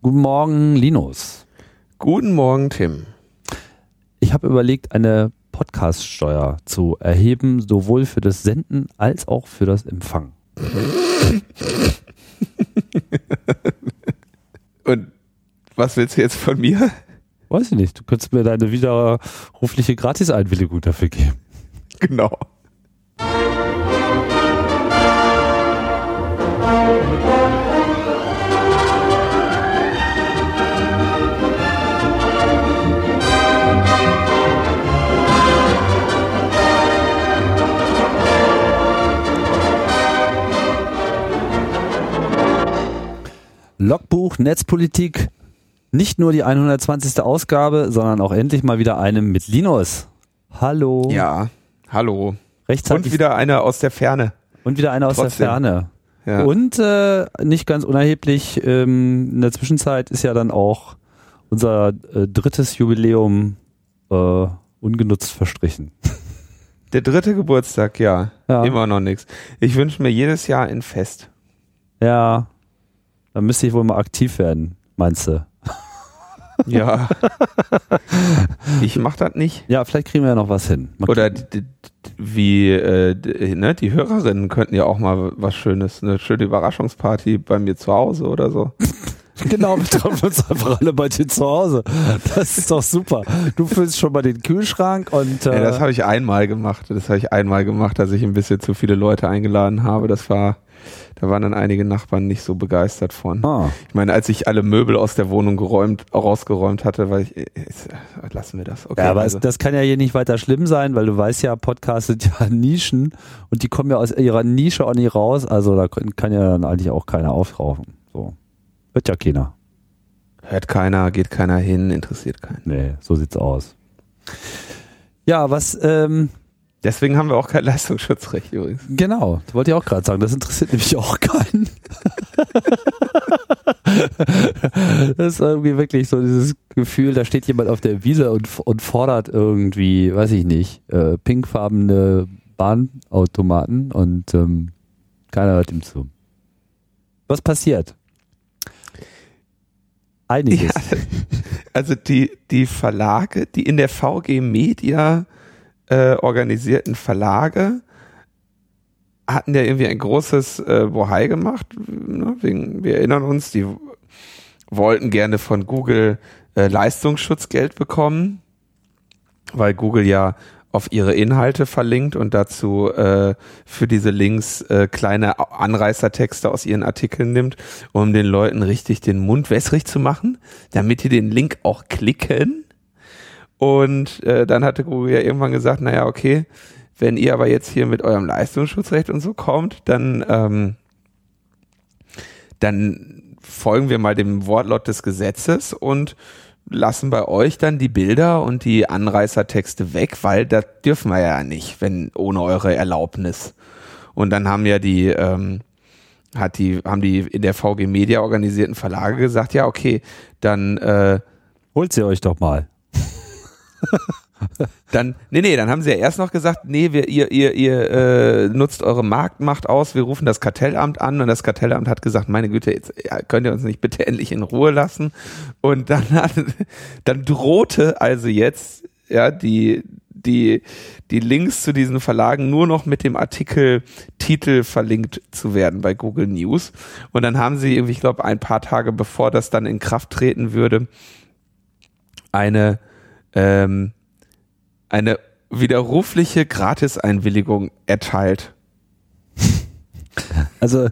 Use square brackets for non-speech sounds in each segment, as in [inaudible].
Guten Morgen, Linus. Guten Morgen, Tim. Ich habe überlegt, eine Podcaststeuer zu erheben, sowohl für das Senden als auch für das Empfangen. [laughs] Und was willst du jetzt von mir? Weiß ich nicht. Du könntest mir deine widerrufliche Gratis-Einwilligung dafür geben. Genau. Logbuch Netzpolitik. Nicht nur die 120. Ausgabe, sondern auch endlich mal wieder eine mit Linus. Hallo. Ja, hallo. Rechtzeitig. Und wieder eine aus der Ferne. Und wieder einer aus Trotzdem. der Ferne. Ja. Und äh, nicht ganz unerheblich, ähm, in der Zwischenzeit ist ja dann auch unser äh, drittes Jubiläum äh, ungenutzt verstrichen. [laughs] Der dritte Geburtstag, ja. Ja. Immer noch nichts. Ich wünsche mir jedes Jahr ein Fest. Ja, da müsste ich wohl mal aktiv werden, meinst du? [laughs] Ja. ich mach das nicht. Ja, vielleicht kriegen wir ja noch was hin. Mal Oder wie, äh, ne, die Hörerinnen könnten ja auch mal was Schönes, eine schöne Überraschungsparty bei mir zu Hause oder so. [laughs] Genau, wir treffen uns einfach alle bei dir zu Hause. Das ist doch super. Du füllst schon mal den Kühlschrank und äh, Ja, das habe ich einmal gemacht. Das habe ich einmal gemacht, dass ich ein bisschen zu viele Leute eingeladen habe. Das war, da waren dann einige Nachbarn nicht so begeistert von. ah, Ich meine, als ich alle Möbel aus der Wohnung geräumt, rausgeräumt hatte, weil ich, jetzt, äh, lassen wir das. Okay, ja, aber also, es, das kann ja hier nicht weiter schlimm sein, weil du weißt ja, Podcasts sind [laughs] ja Nischen und die kommen ja aus ihrer Nische auch nicht raus. Also da kann kann ja dann eigentlich auch keiner aufraufen. So. Hört ja keiner. hört keiner, geht keiner hin, interessiert keinen. Nee, so sieht's aus. Ja, was, ähm, Deswegen haben wir auch kein [laughs] Leistungsschutzrecht übrigens. genau, das wollte ich auch gerade sagen. Das interessiert nämlich auch keinen. [laughs] das ist irgendwie wirklich so dieses Gefühl, da steht jemand auf der Wiese und, und fordert irgendwie, weiß ich nicht, äh, pinkfarbene Bahnautomaten und ähm, keiner hört ihm zu. Was passiert? Einiges. Ja, [laughs] also die, die Verlage, die in der VG Media äh, organisierten Verlage hatten ja irgendwie ein großes äh, Bohai gemacht. Ne? Wegen, wir erinnern uns, die wollten gerne von Google äh, Leistungsschutzgeld bekommen, weil Google ja auf ihre Inhalte verlinkt und dazu äh, für diese Links äh, kleine Anreißertexte aus ihren Artikeln nimmt, um den Leuten richtig den Mund wässrig zu machen, damit die den Link auch klicken. Und äh, dann hatte Google ja irgendwann gesagt, naja, okay, wenn ihr aber jetzt hier mit eurem Leistungsschutzrecht und so kommt, dann, ähm, dann folgen wir mal dem Wortlaut des Gesetzes und lassen bei euch dann die Bilder und die Anreißertexte weg, weil das dürfen wir ja nicht, wenn ohne eure Erlaubnis. Und dann haben ja die, ähm, hat die, haben die in der VG Media organisierten Verlage gesagt, ja, okay, dann äh, Holt sie euch doch mal. [laughs] Dann, nee, nee, dann haben sie ja erst noch gesagt, nee, wir, ihr, ihr, ihr äh, nutzt eure Marktmacht aus, wir rufen das Kartellamt an und das Kartellamt hat gesagt, meine Güte, jetzt könnt ihr uns nicht bitte endlich in Ruhe lassen. Und dann [laughs] hat, dann drohte also jetzt, ja, die, die, die Links zu diesen Verlagen nur noch mit dem Artikel Titel verlinkt zu werden bei Google News. Und dann haben sie irgendwie, ich glaube, ein paar Tage bevor das dann in Kraft treten würde, eine, ähm, eine widerrufliche Gratiseinwilligung erteilt. [laughs] Also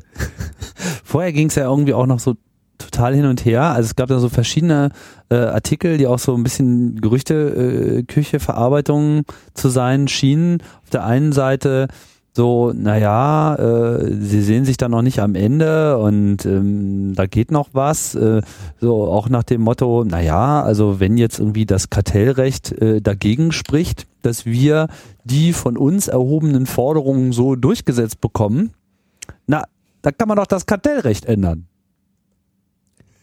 vorher ging es ja irgendwie auch noch so total hin und her. Also es gab da so verschiedene äh, Artikel, die auch so ein bisschen Gerüchte, äh, Küche, Verarbeitung zu sein schienen. Auf der einen Seite so, naja, äh, sie sehen sich da noch nicht am Ende und ähm, da geht noch was. Äh, so auch nach dem Motto, naja, also wenn jetzt irgendwie das Kartellrecht äh, dagegen spricht, dass wir die von uns erhobenen Forderungen so durchgesetzt bekommen, na, da kann man doch das Kartellrecht ändern.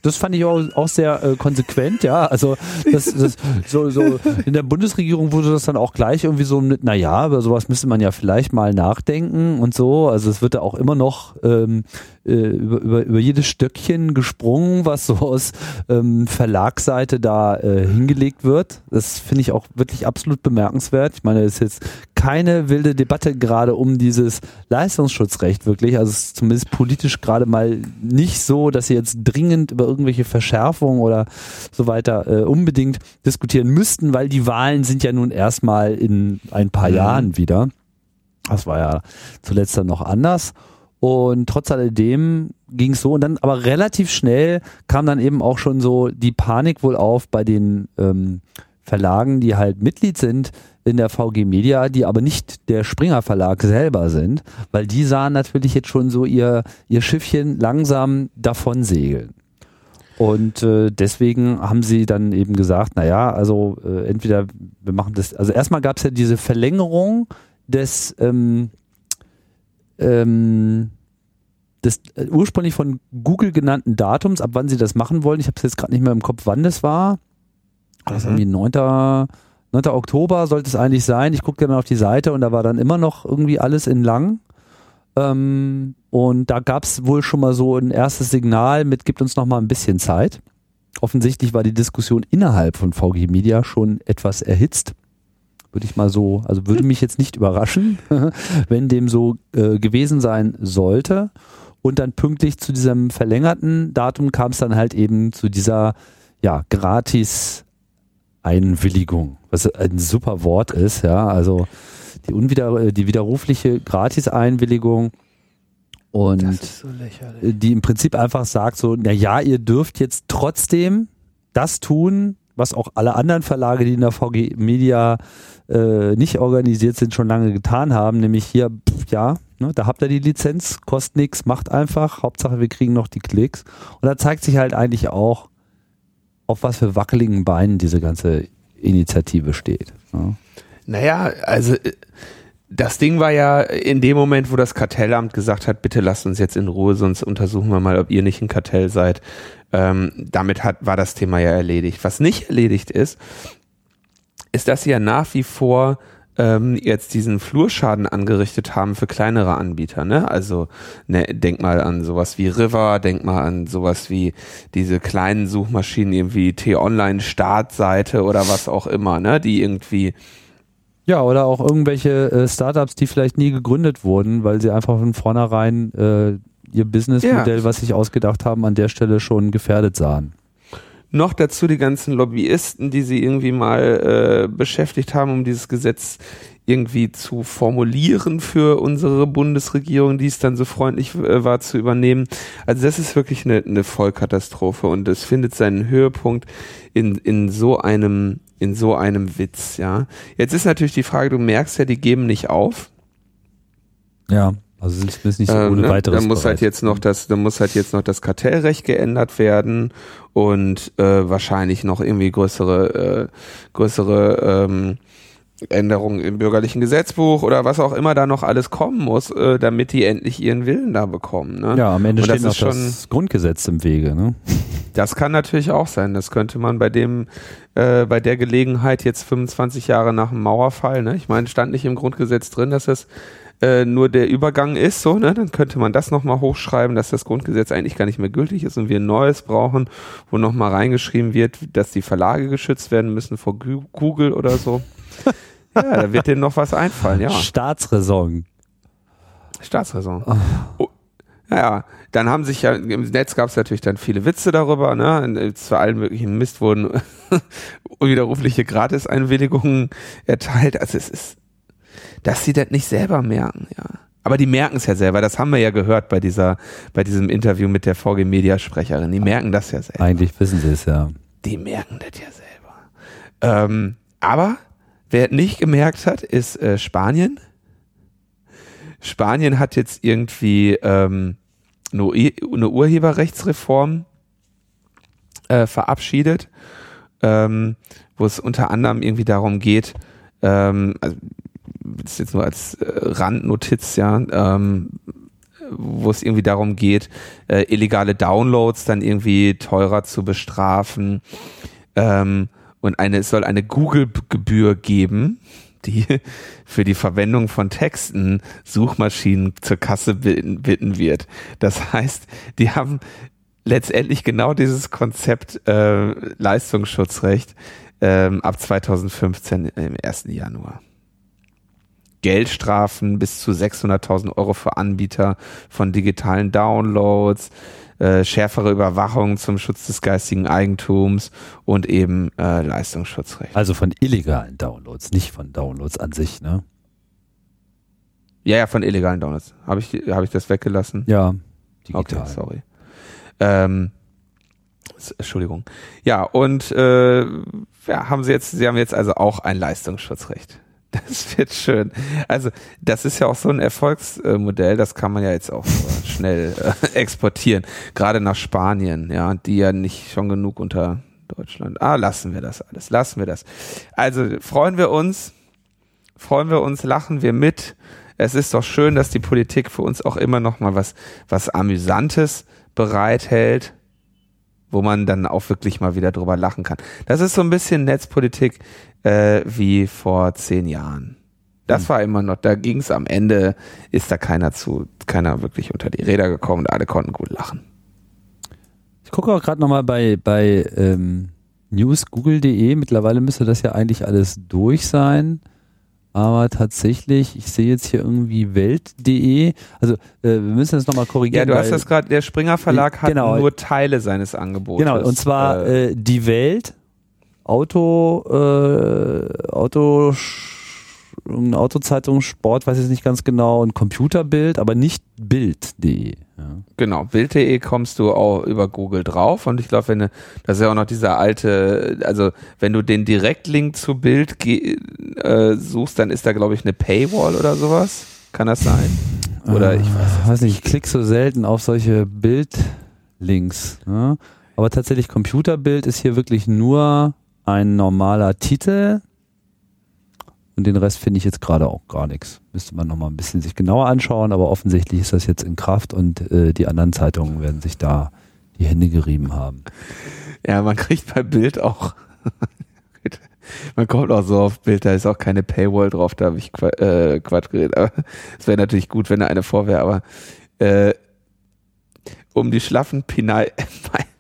Das fand ich auch, auch sehr äh, konsequent, ja. Also das, das so, so in der Bundesregierung wurde das dann auch gleich irgendwie so mit, naja, über sowas müsste man ja vielleicht mal nachdenken und so. Also es wird da auch immer noch ähm, äh, über, über, über jedes Stöckchen gesprungen, was so aus ähm, Verlagsseite da äh, hingelegt wird. Das finde ich auch wirklich absolut bemerkenswert. Ich meine, es ist jetzt keine wilde Debatte gerade um dieses Leistungsschutzrecht wirklich. Also es ist zumindest politisch gerade mal nicht so, dass sie jetzt dringend über irgendwelche Verschärfungen oder so weiter äh, unbedingt diskutieren müssten, weil die Wahlen sind ja nun erstmal in ein paar mhm. Jahren wieder. Das war ja zuletzt dann noch anders. Und trotz alledem ging es so und dann aber relativ schnell kam dann eben auch schon so die Panik wohl auf bei den ähm, Verlagen, die halt Mitglied sind in der VG Media, die aber nicht der Springer Verlag selber sind, weil die sahen natürlich jetzt schon so ihr, ihr Schiffchen langsam davon segeln. Und äh, deswegen haben sie dann eben gesagt, naja, also äh, entweder wir machen das, also erstmal gab es ja diese Verlängerung des ähm, ähm, des äh, ursprünglich von Google genannten Datums, ab wann sie das machen wollen. Ich habe es jetzt gerade nicht mehr im Kopf, wann das war. Das mhm. irgendwie 9. 9. Oktober sollte es eigentlich sein. Ich guckte dann auf die Seite und da war dann immer noch irgendwie alles in lang. Ähm, und da gab es wohl schon mal so ein erstes Signal mit, gibt uns noch mal ein bisschen Zeit. Offensichtlich war die Diskussion innerhalb von VG Media schon etwas erhitzt. Würde ich mal so, also würde mich jetzt nicht überraschen, [laughs] wenn dem so äh, gewesen sein sollte. Und dann pünktlich zu diesem verlängerten Datum kam es dann halt eben zu dieser ja, gratis Einwilligung, was ein super Wort ist, ja, also die unwider äh, die widerrufliche Gratis-Einwilligung und so die im Prinzip einfach sagt so, na ja, ihr dürft jetzt trotzdem das tun, was auch alle anderen Verlage, die in der VG Media äh, nicht organisiert sind, schon lange getan haben, nämlich hier, pff, ja, ne, da habt ihr die Lizenz, kostet nichts, macht einfach, Hauptsache wir kriegen noch die Klicks. Und da zeigt sich halt eigentlich auch, auf was für wackeligen Beinen diese ganze Initiative steht. Ja. Naja, also äh, das Ding war ja in dem Moment, wo das Kartellamt gesagt hat, bitte lasst uns jetzt in Ruhe, sonst untersuchen wir mal, ob ihr nicht ein Kartell seid. Ähm, damit hat, war das Thema ja erledigt. Was nicht erledigt ist, ist, dass sie ja nach wie vor ähm, jetzt diesen Flurschaden angerichtet haben für kleinere Anbieter. Ne? Also ne, denk mal an sowas wie River, denk mal an sowas wie diese kleinen Suchmaschinen, irgendwie T-Online-Startseite oder was auch immer, ne? die irgendwie ja, oder auch irgendwelche äh, Startups, die vielleicht nie gegründet wurden, weil sie einfach von vornherein äh, ihr Businessmodell, ja. was sich ausgedacht haben, an der Stelle schon gefährdet sahen. Noch dazu die ganzen Lobbyisten, die sie irgendwie mal äh, beschäftigt haben, um dieses Gesetz irgendwie zu formulieren für unsere Bundesregierung, die es dann so freundlich äh, war zu übernehmen. Also das ist wirklich eine, eine Vollkatastrophe und es findet seinen Höhepunkt in, in so einem in so einem Witz, ja. Jetzt ist natürlich die Frage, du merkst ja, die geben nicht auf. Ja. Also sind es nicht so ähm, ohne ne? weiteres. Da muss halt jetzt noch das, da muss halt jetzt noch das Kartellrecht geändert werden und äh, wahrscheinlich noch irgendwie größere, äh, größere ähm, Änderungen im bürgerlichen Gesetzbuch oder was auch immer da noch alles kommen muss, äh, damit die endlich ihren Willen da bekommen. Ne? Ja, am Ende steht noch das Grundgesetz im Wege. Ne? Das kann natürlich auch sein. Das könnte man bei dem, äh, bei der Gelegenheit jetzt 25 Jahre nach dem Mauerfall. Ne? Ich meine, stand nicht im Grundgesetz drin, dass das äh, nur der Übergang ist, so, ne, dann könnte man das nochmal hochschreiben, dass das Grundgesetz eigentlich gar nicht mehr gültig ist und wir ein neues brauchen, wo nochmal reingeschrieben wird, dass die Verlage geschützt werden müssen vor Google oder so. [laughs] ja, da wird denen noch was einfallen, ja. Staatsräson. Staatsräson. Oh. oh. Naja, dann haben sich ja, im Netz gab es natürlich dann viele Witze darüber, ne? Zu allen möglichen Mist wurden [laughs] unwiderrufliche Gratis-Einwilligungen erteilt. Also es ist, dass sie das nicht selber merken, ja. Aber die merken es ja selber, das haben wir ja gehört bei dieser, bei diesem Interview mit der VG Media Sprecherin. Die merken das ja selber. Eigentlich wissen sie es ja. Die merken das ja selber. Ähm, aber wer nicht gemerkt hat, ist äh, Spanien. Spanien hat jetzt irgendwie ähm, eine, eine Urheberrechtsreform äh, verabschiedet, ähm, wo es unter anderem irgendwie darum geht, ähm, also das jetzt nur als äh, Randnotiz, ja, ähm, wo es irgendwie darum geht, äh, illegale Downloads dann irgendwie teurer zu bestrafen. Ähm, und eine, es soll eine Google-Gebühr geben, die [laughs] für die Verwendung von Texten Suchmaschinen zur Kasse bitten, bitten wird. Das heißt, die haben letztendlich genau dieses Konzept äh, Leistungsschutzrecht ähm, ab 2015 im 1. Januar. Geldstrafen bis zu 600.000 Euro für Anbieter von digitalen Downloads, äh, schärfere Überwachung zum Schutz des geistigen Eigentums und eben äh, Leistungsschutzrecht. Also von illegalen Downloads, nicht von Downloads an sich, ne? Ja, ja, von illegalen Downloads. Habe ich, hab ich das weggelassen? Ja, digital. Okay, sorry. Ähm, Entschuldigung. Ja, und äh, ja, haben sie jetzt, sie haben jetzt also auch ein Leistungsschutzrecht. Das wird schön. Also, das ist ja auch so ein Erfolgsmodell, das kann man ja jetzt auch [laughs] schnell äh, exportieren. Gerade nach Spanien, ja, die ja nicht schon genug unter Deutschland. Ah, lassen wir das alles, lassen wir das. Also, freuen wir uns, freuen wir uns, lachen wir mit. Es ist doch schön, dass die Politik für uns auch immer noch mal was, was Amüsantes bereithält wo man dann auch wirklich mal wieder drüber lachen kann. Das ist so ein bisschen Netzpolitik äh, wie vor zehn Jahren. Das hm. war immer noch, da ging es am Ende, ist da keiner zu, keiner wirklich unter die Räder gekommen, alle konnten gut lachen. Ich gucke auch gerade nochmal bei, bei ähm, newsgoogle.de, mittlerweile müsste das ja eigentlich alles durch sein. Aber tatsächlich, ich sehe jetzt hier irgendwie Welt.de. Also äh, wir müssen das nochmal korrigieren. Ja, du hast das gerade, der Springer Verlag hat genau, nur Teile seines Angebots. Genau, und zwar äh, äh, die Welt, Auto, äh, Auto, eine Autozeitung, Sport, weiß ich nicht ganz genau, und Computerbild, aber nicht Bild.de. Ja. Genau, Bild.de kommst du auch über Google drauf und ich glaube, wenn du, das ist ja auch noch dieser alte, also wenn du den Direktlink zu Bild äh, suchst, dann ist da glaube ich eine Paywall oder sowas. Kann das sein? Oder ich weiß, weiß nicht, ich klicke so selten auf solche Bildlinks. Ne? Aber tatsächlich Computerbild ist hier wirklich nur ein normaler Titel und den Rest finde ich jetzt gerade auch gar nichts. Müsste man nochmal ein bisschen sich genauer anschauen, aber offensichtlich ist das jetzt in Kraft und äh, die anderen Zeitungen werden sich da die Hände gerieben haben. Ja, man kriegt bei Bild auch, [laughs] man kommt auch so auf Bild, da ist auch keine Paywall drauf, da habe ich äh, Quatsch geredet, aber es wäre natürlich gut, wenn da eine vor wäre, aber äh, um die schlaffen Oh, [laughs]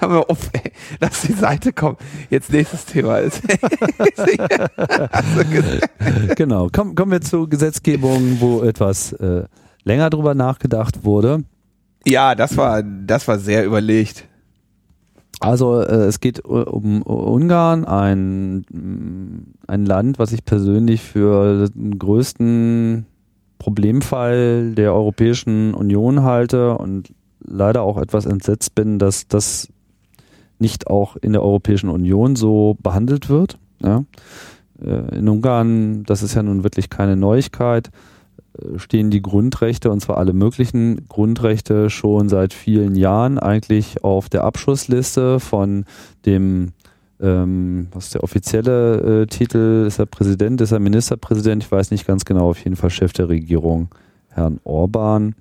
hör mal auf, ey. Lass die Seite kommen. Jetzt nächstes Thema ist. [laughs] genau. Komm, kommen wir zur Gesetzgebung, wo etwas äh, länger drüber nachgedacht wurde. Ja, das war, das war sehr überlegt. Also äh, es geht um Ungarn, ein, ein Land, was ich persönlich für den größten Problemfall der Europäischen Union halte und leider auch etwas entsetzt bin, dass das nicht auch in der Europäischen Union so behandelt wird. Ja. Äh, in Ungarn, das ist ja nun wirklich keine Neuigkeit, äh, stehen die Grundrechte, und zwar alle möglichen Grundrechte, schon seit vielen Jahren eigentlich auf der Abschussliste von dem, ähm, was ist der offizielle äh, Titel, ist er Präsident, ist er Ministerpräsident, ich weiß nicht ganz genau, auf jeden Fall Chef der Regierung, Herrn Orban.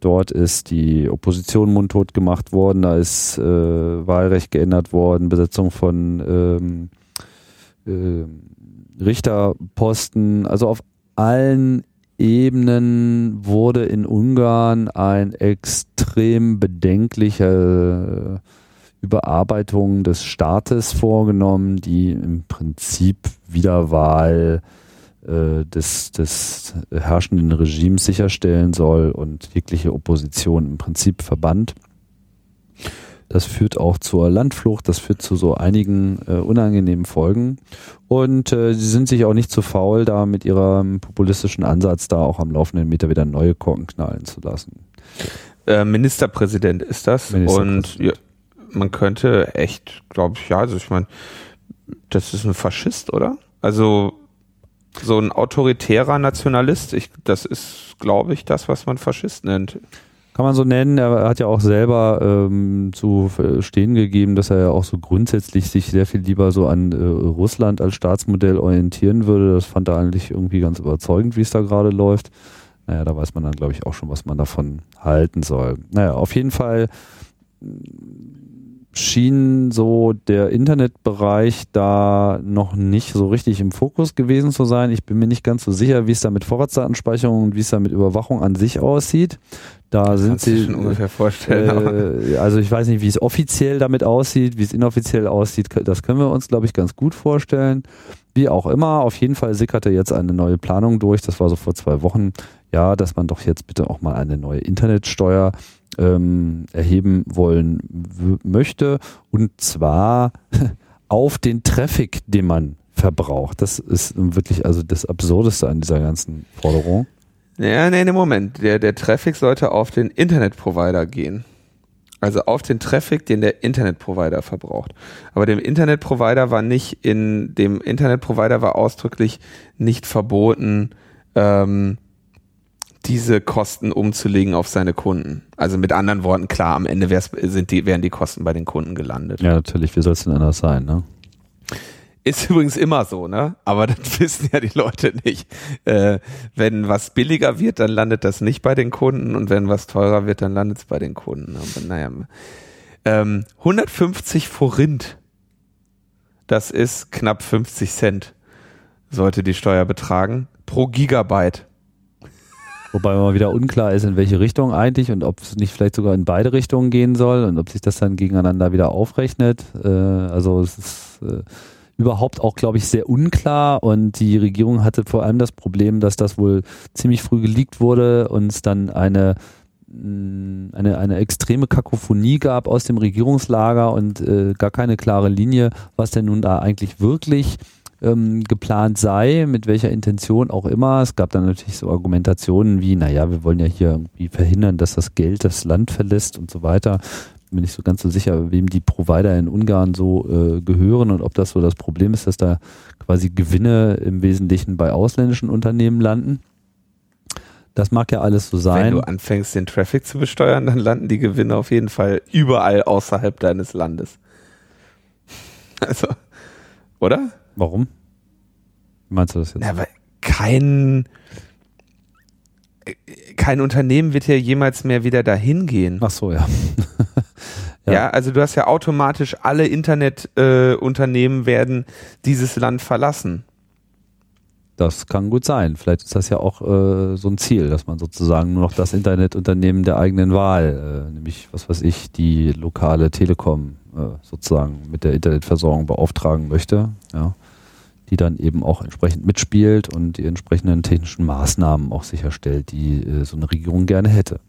Dort ist die Opposition mundtot gemacht worden, da ist äh, Wahlrecht geändert worden, Besetzung von ähm, äh, Richterposten. Also auf allen Ebenen wurde in Ungarn ein extrem bedenkliche Überarbeitung des Staates vorgenommen, die im Prinzip Wiederwahl äh, des, des herrschenden Regimes sicherstellen soll und jegliche Opposition im Prinzip verbannt. Das führt auch zur Landflucht, das führt zu so einigen äh, unangenehmen Folgen. Und äh, sie sind sich auch nicht zu faul, da mit ihrem populistischen Ansatz da auch am laufenden Meter wieder neue Korken knallen zu lassen. Äh, Ministerpräsident ist das. Ministerpräsident. Und ja, man könnte echt, glaube ich, ja, also ich meine, das ist ein Faschist, oder? Also so ein autoritärer Nationalist. Ich, das ist, glaube ich, das, was man Faschist nennt. Kann man so nennen. Er hat ja auch selber ähm, zu verstehen gegeben, dass er ja auch so grundsätzlich sich sehr viel lieber so an äh, Russland als Staatsmodell orientieren würde. Das fand er eigentlich irgendwie ganz überzeugend, wie es da gerade läuft. naja, da weiß man dann, glaube ich, auch schon, was man davon halten soll. Naja, auf jeden Fall schien so der Internetbereich da noch nicht so richtig im Fokus gewesen zu sein. Ich bin mir nicht ganz so sicher, wie es da mit Vorratsdatenspeicherung und wie es da mit Überwachung an sich aussieht. Da das sind sie schon ungefähr vorstellen. Äh, also ich weiß nicht, wie es offiziell damit aussieht, wie es inoffiziell aussieht. Das können wir uns, glaube ich, ganz gut vorstellen. Wie auch immer, auf jeden Fall sickerte jetzt eine neue Planung durch. Das war so vor zwei Wochen. Ja, dass man doch jetzt bitte auch mal eine neue Internetsteuer ähm, erheben wollen möchte. Und zwar [laughs] auf den Traffic, den man verbraucht. Das ist wirklich also das Absurdeste an dieser ganzen Forderung. Ja, nee, nee, Moment. Der, der Traffic sollte auf den Internetprovider gehen. Also auf den Traffic, den der Internetprovider verbraucht. Aber dem Internetprovider war nicht in, dem Internetprovider war ausdrücklich nicht verboten, ähm, diese Kosten umzulegen auf seine Kunden. Also mit anderen Worten, klar, am Ende sind die, wären die Kosten bei den Kunden gelandet. Ja, natürlich, wie soll es denn anders sein, ne? Ist übrigens immer so, ne? Aber das [laughs] wissen ja die Leute nicht. Äh, wenn was billiger wird, dann landet das nicht bei den Kunden und wenn was teurer wird, dann landet es bei den Kunden. Aber naja. Ähm, 150 Forint, das ist knapp 50 Cent, sollte die Steuer betragen, pro Gigabyte. Wobei mal wieder unklar ist, in welche Richtung eigentlich und ob es nicht vielleicht sogar in beide Richtungen gehen soll und ob sich das dann gegeneinander wieder aufrechnet. Äh, also es ist äh, überhaupt auch, glaube ich, sehr unklar und die Regierung hatte vor allem das Problem, dass das wohl ziemlich früh geleakt wurde und es dann eine mm, eine, eine extreme Kakophonie gab aus dem Regierungslager und äh, gar keine klare Linie, was denn nun da eigentlich wirklich ähm, geplant sei, mit welcher Intention auch immer. Es gab dann natürlich so Argumentationen wie, naja, wir wollen ja hier irgendwie verhindern, dass das Geld das Land verlässt und so weiter. Bin nicht so ganz so sicher, wem die Provider in Ungarn so äh, gehören und ob das so das Problem ist, dass da quasi Gewinne im Wesentlichen bei ausländischen Unternehmen landen. Das mag ja alles so sein. Wenn du anfängst, den Traffic zu besteuern, dann landen die Gewinne auf jeden Fall überall außerhalb deines Landes. [laughs] Also, oder? Warum? Wie meinst du das jetzt? Ja, weil kein, kein Unternehmen wird ja jemals mehr wieder dahin gehen. Ach so, ja. [laughs] ja. ja. also du hast ja automatisch alle Internetunternehmen äh, werden dieses Land verlassen. Das kann gut sein. Vielleicht ist das ja auch äh, so ein Ziel, dass man sozusagen nur noch das Internetunternehmen der eigenen Wahl, äh, nämlich was weiß ich, die lokale Telekom äh, sozusagen mit der Internetversorgung beauftragen möchte. Ja die dann eben auch entsprechend mitspielt und die entsprechenden technischen Maßnahmen auch sicherstellt, die äh, so eine Regierung gerne hätte.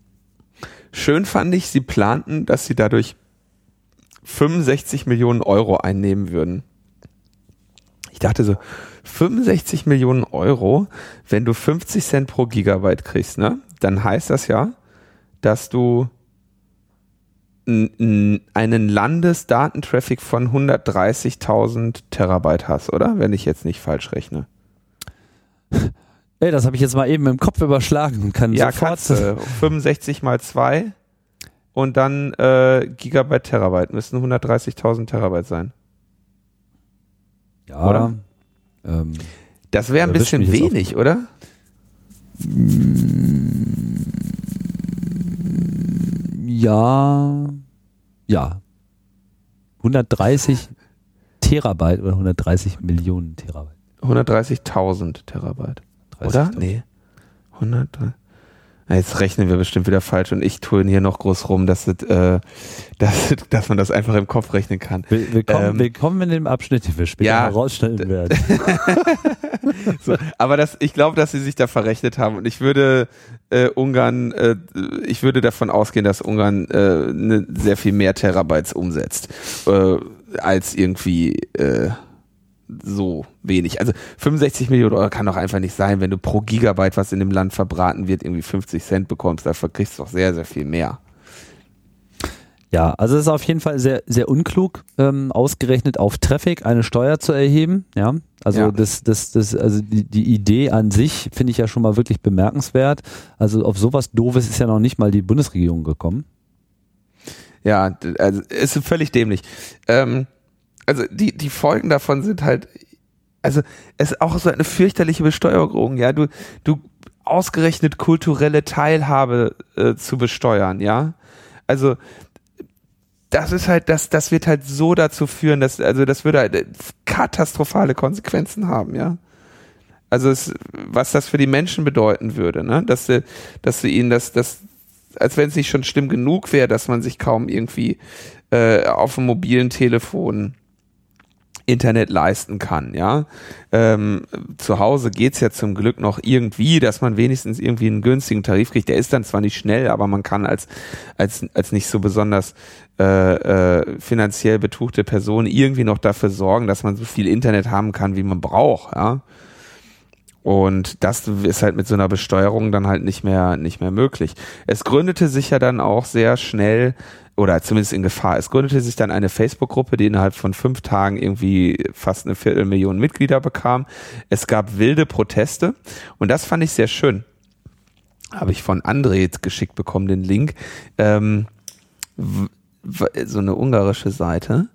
Schön fand ich, sie planten, dass sie dadurch 65 Millionen Euro einnehmen würden. Ich dachte so, 65 Millionen Euro, wenn du 50 Cent pro Gigabyte kriegst, ne? Dann heißt das ja, dass du einen Landesdatentraffic von 130.000 Terabyte hast, oder? Wenn ich jetzt nicht falsch rechne. Ey, das habe ich jetzt mal eben im Kopf überschlagen und kann ja, sofort. Kannst, äh, [laughs] 65 mal 2 und dann äh, Gigabyte Terabyte müssen 130.000 Terabyte sein. Ja. Oder? Ähm, das wäre ein bisschen wenig, oder? Ja, ja. 130 Terabyte oder 130 Millionen Terabyte? 130.000 Terabyte. Oder? Nee. 130. Jetzt rechnen wir bestimmt wieder falsch und ich tue hier noch groß rum, dass, das, äh, [laughs] dass, dass man das einfach im Kopf rechnen kann. Willkommen, ähm, willkommen in dem Abschnitt, den wir später ja, herausstellen werden. [laughs] [laughs] so, aber das, ich glaube, dass sie sich da verrechnet haben und ich würde äh, Ungarn, äh, ich würde davon ausgehen, dass Ungarn äh, ne, sehr viel mehr Terabytes umsetzt äh, als irgendwie äh, so wenig. Also 65 Millionen Euro kann doch einfach nicht sein, wenn du pro Gigabyte, was in dem Land verbraten wird, irgendwie 50 Cent bekommst. Dafür kriegst du doch sehr, sehr viel mehr. Ja, also es ist auf jeden Fall sehr, sehr unklug, ähm, ausgerechnet auf Traffic eine Steuer zu erheben. Ja, also ja. das, das, das, also die, die Idee an sich finde ich ja schon mal wirklich bemerkenswert. Also auf sowas Doofes ist ja noch nicht mal die Bundesregierung gekommen. Ja, also ist völlig dämlich. Ähm, also die, die Folgen davon sind halt, also es ist auch so eine fürchterliche Besteuerung, ja. Du, du ausgerechnet kulturelle Teilhabe äh, zu besteuern, ja. Also das ist halt, das, das wird halt so dazu führen, dass, also das würde halt katastrophale Konsequenzen haben, ja. Also es, was das für die Menschen bedeuten würde, ne? Dass sie, dass sie ihnen das, das, als wenn es nicht schon schlimm genug wäre, dass man sich kaum irgendwie äh, auf dem mobilen Telefon Internet leisten kann, ja. Ähm, zu Hause geht's ja zum Glück noch irgendwie, dass man wenigstens irgendwie einen günstigen Tarif kriegt. Der ist dann zwar nicht schnell, aber man kann als, als, als nicht so besonders äh, äh, finanziell betuchte Person irgendwie noch dafür sorgen, dass man so viel Internet haben kann, wie man braucht, ja. Und das ist halt mit so einer Besteuerung dann halt nicht mehr, nicht mehr möglich. Es gründete sich ja dann auch sehr schnell oder zumindest in Gefahr. Es gründete sich dann eine Facebook-Gruppe, die innerhalb von fünf Tagen irgendwie fast eine Viertelmillion Mitglieder bekam. Es gab wilde Proteste und das fand ich sehr schön. Habe ich von André geschickt bekommen, den Link. Ähm, so eine ungarische Seite.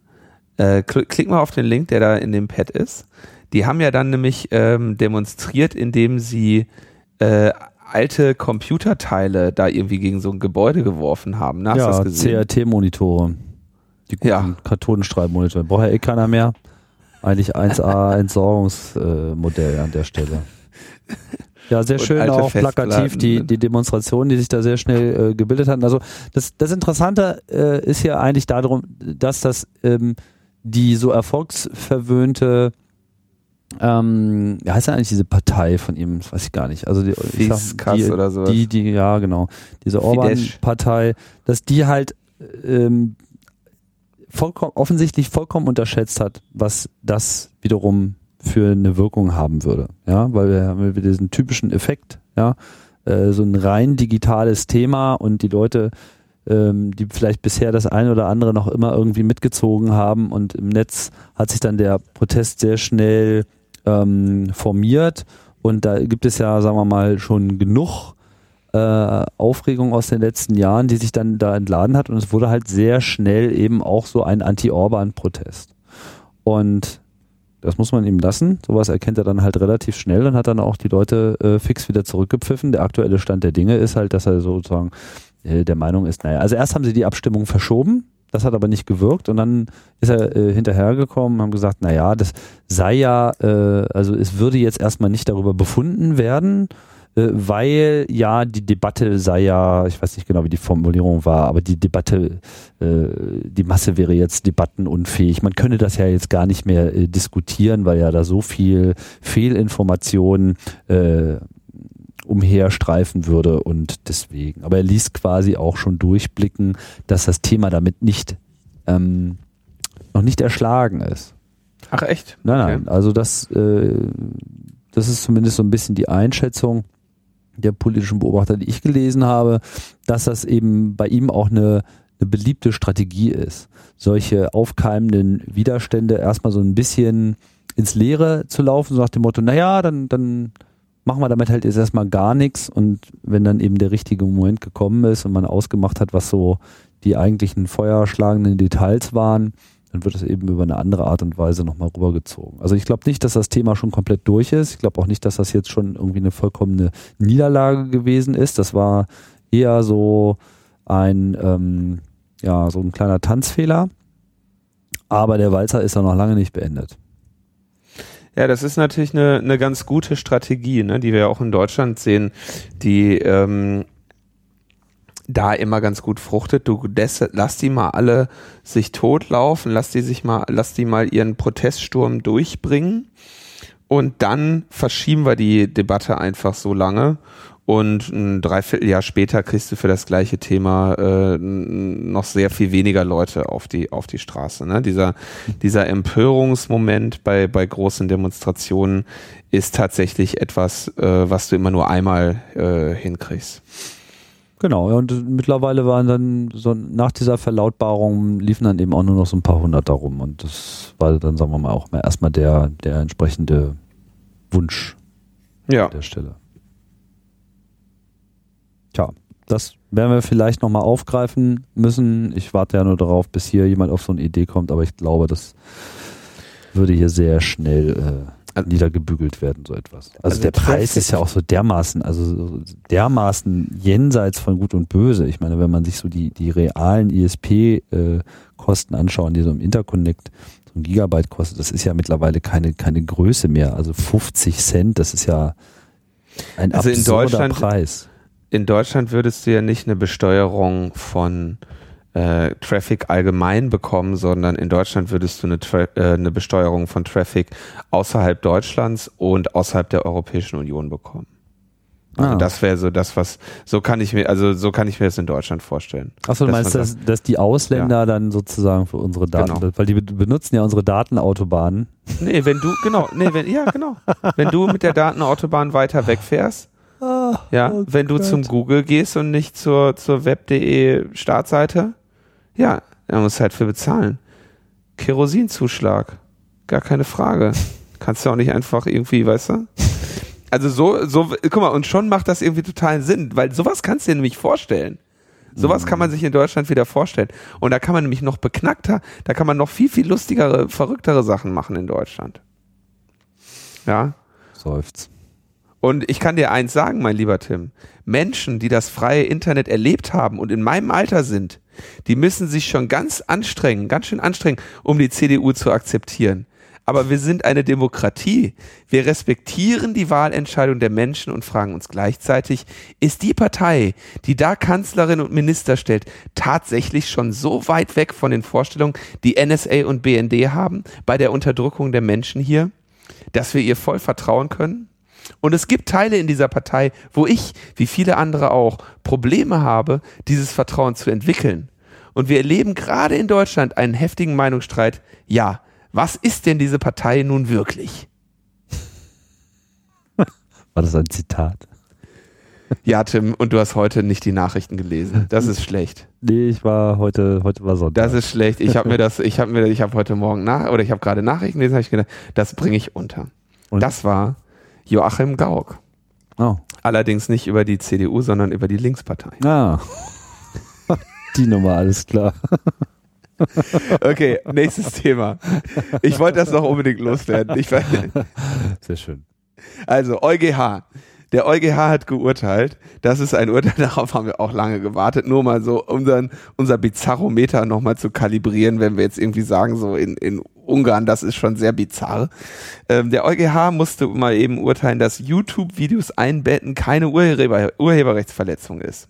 Äh, klick mal auf den Link, der da in dem Pad ist. Die haben ja dann nämlich ähm, demonstriert, indem sie äh, alte Computerteile da irgendwie gegen so ein Gebäude geworfen haben. Na, ja, CRT-Monitore. Die guten ja. Kathodenstrahlmonitore. Braucht ja eh keiner mehr. Eigentlich 1A [laughs] Entsorgungsmodell an der Stelle. Ja, sehr schön auch plakativ die, die Demonstrationen, die sich da sehr schnell äh, gebildet hatten. Also das, das Interessante äh, ist ja eigentlich darum, dass das ähm, die so erfolgsverwöhnte ähm, wie heißt denn eigentlich diese Partei von ihm? Das weiß ich gar nicht. Also die, sag, die, oder sowas. Die, die, ja, genau. Diese Orban-Partei, dass die halt ähm, vollkommen, offensichtlich vollkommen unterschätzt hat, was das wiederum für eine Wirkung haben würde. Ja, weil wir haben diesen typischen Effekt, ja, äh, so ein rein digitales Thema und die Leute ähm, die vielleicht bisher das eine oder andere noch immer irgendwie mitgezogen haben und im Netz hat sich dann der Protest sehr schnell ähm, formiert und da gibt es ja, sagen wir mal, schon genug äh, Aufregung aus den letzten Jahren, die sich dann da entladen hat und es wurde halt sehr schnell eben auch so ein Anti-Orban-Protest. Und das muss man ihm lassen. Sowas erkennt er dann halt relativ schnell und hat dann auch die Leute äh, fix wieder zurückgepfiffen. Der aktuelle Stand der Dinge ist halt, dass er sozusagen äh, der Meinung ist, naja, also erst haben sie die Abstimmung verschoben, das hat aber nicht gewirkt und dann ist er äh, hinterhergekommen, haben gesagt, na ja, das sei ja, äh, also es würde jetzt erstmal nicht darüber befunden werden, äh, weil ja die Debatte sei ja, ich weiß nicht genau, wie die Formulierung war, aber die Debatte, äh, die Masse wäre jetzt debattenunfähig. Man könne das ja jetzt gar nicht mehr äh, diskutieren, weil ja da so viel Fehlinformationen äh, umherstreifen würde und deswegen. Aber er ließ quasi auch schon durchblicken, dass das Thema damit nicht ähm, noch nicht erschlagen ist. Ach echt? Nein, nein. Okay. Also das, äh, das ist zumindest so ein bisschen die Einschätzung der politischen Beobachter, die ich gelesen habe, dass das eben bei ihm auch eine, eine beliebte Strategie ist, solche aufkeimenden Widerstände erstmal so ein bisschen ins Leere zu laufen, so nach dem Motto, naja, dann, dann machen wir damit halt jetzt erstmal gar nichts und wenn dann eben der richtige Moment gekommen ist und man ausgemacht hat, was so die eigentlichen feuerschlagenden Details waren, dann wird es eben über eine andere Art und Weise nochmal rübergezogen. Also ich glaube nicht, dass das Thema schon komplett durch ist. Ich glaube auch nicht, dass das jetzt schon irgendwie eine vollkommene Niederlage gewesen ist. Das war eher so ein, ähm, ja, so ein kleiner Tanzfehler. Aber der Walzer ist ja noch lange nicht beendet. Ja, das ist natürlich eine, eine ganz gute Strategie, ne, die wir auch in Deutschland sehen, die ähm, da immer ganz gut fruchtet. Du des, lass die mal alle sich totlaufen, lass die sich mal, lass die mal ihren Proteststurm durchbringen und dann verschieben wir die Debatte einfach so lange und ein Dreivierteljahr später kriegst du für das gleiche Thema äh, noch sehr viel weniger Leute auf die auf die Straße. Ne? Dieser dieser Empörungsmoment bei bei großen Demonstrationen ist tatsächlich etwas, äh, was du immer nur einmal äh, hinkriegst. Genau, und mittlerweile waren dann so nach dieser Verlautbarung liefen dann eben auch nur noch so ein paar hundert darum und das war dann, sagen wir mal, auch erstmal der, der entsprechende Wunsch ja. an der Stelle. Tja, das werden wir vielleicht nochmal aufgreifen müssen. Ich warte ja nur darauf, bis hier jemand auf so eine Idee kommt, aber ich glaube, das würde hier sehr schnell. Äh, niedergebügelt werden, so etwas. Also, Also der Preis ist ja auch so dermaßen, also so dermaßen jenseits von Gut und Böse. Ich meine, wenn man sich so die, die realen ISP-Kosten anschauen, die so im Interconnect so ein Gigabyte kostet, das ist ja mittlerweile keine, keine Größe mehr. Also 50 Cent, das ist ja ein Also absurder Preis. In Deutschland würdest du ja nicht eine Besteuerung von äh, Traffic allgemein bekommen, sondern in Deutschland würdest du eine, Tra äh, eine Besteuerung von Traffic außerhalb Deutschlands und außerhalb der Europäischen Union bekommen. Also Ah. das wäre so das, was so kann ich mir, also so kann ich mir das in Deutschland vorstellen. Achso, du meinst, dass, dass die Ausländer dann sozusagen für unsere Daten, Genau. weil die be- benutzen ja unsere Datenautobahnen. Nee, wenn du, genau, nee, wenn, ja, genau. Wenn du mit der [laughs] Datenautobahn weiter wegfährst, ja, oh wenn du Gott. zum Google gehst und nicht zur, zur web.de Startseite, ja, dann musst du halt für bezahlen. Kerosinzuschlag. Gar keine Frage. [laughs] Kannst du auch nicht einfach irgendwie, weißt du? Also so, so, guck mal, und schon macht das irgendwie totalen Sinn, weil sowas kannst du dir nämlich vorstellen. Sowas kann man sich in Deutschland wieder vorstellen. Und da kann man nämlich noch beknackter, da kann man noch viel, viel lustigere, verrücktere Sachen machen in Deutschland. Ja. Seufz. Und ich kann dir eins sagen, mein lieber Tim. Menschen, die das freie Internet erlebt haben und in meinem Alter sind, die müssen sich schon ganz anstrengen, ganz schön anstrengen, um die CDU zu akzeptieren. Aber wir sind eine Demokratie. Wir respektieren die Wahlentscheidung der Menschen und fragen uns gleichzeitig, ist die Partei, die da Kanzlerin und Minister stellt, tatsächlich schon so weit weg von den Vorstellungen, die NSA und BND haben bei der Unterdrückung der Menschen hier, dass wir ihr voll vertrauen können? Und es gibt Teile in dieser Partei, wo ich, wie viele andere auch, Probleme habe, dieses Vertrauen zu entwickeln. Und wir erleben gerade in Deutschland einen heftigen Meinungsstreit. Ja, was ist denn diese Partei nun wirklich? [laughs] War das ein Zitat? Ja, Tim, und du hast heute nicht die Nachrichten gelesen. Das ist schlecht. Nee, ich war heute, heute war Sonntag. Das ist schlecht. Ich habe mir das, ich habe mir, ich habe heute Morgen nach, oder ich habe gerade Nachrichten gelesen, habe ich gedacht, das bringe ich unter. Und? Das war Joachim Gauck. oh. Allerdings nicht über die CDU, sondern über die Linkspartei. Ah. die Nummer, alles klar. Okay, nächstes Thema. Ich wollte das noch unbedingt loswerden. Ich, Sehr schön. also EuGH. Der EuGH hat geurteilt. Das ist ein Urteil, [laughs] darauf haben wir auch lange gewartet. Nur mal so unseren, unser Bizarrometer nochmal zu kalibrieren, wenn wir jetzt irgendwie sagen, so in, in Ungarn, das ist schon sehr bizarr. Ähm, der EuGH musste mal eben urteilen, dass YouTube-Videos einbetten keine Urheber, Urheberrechtsverletzung ist.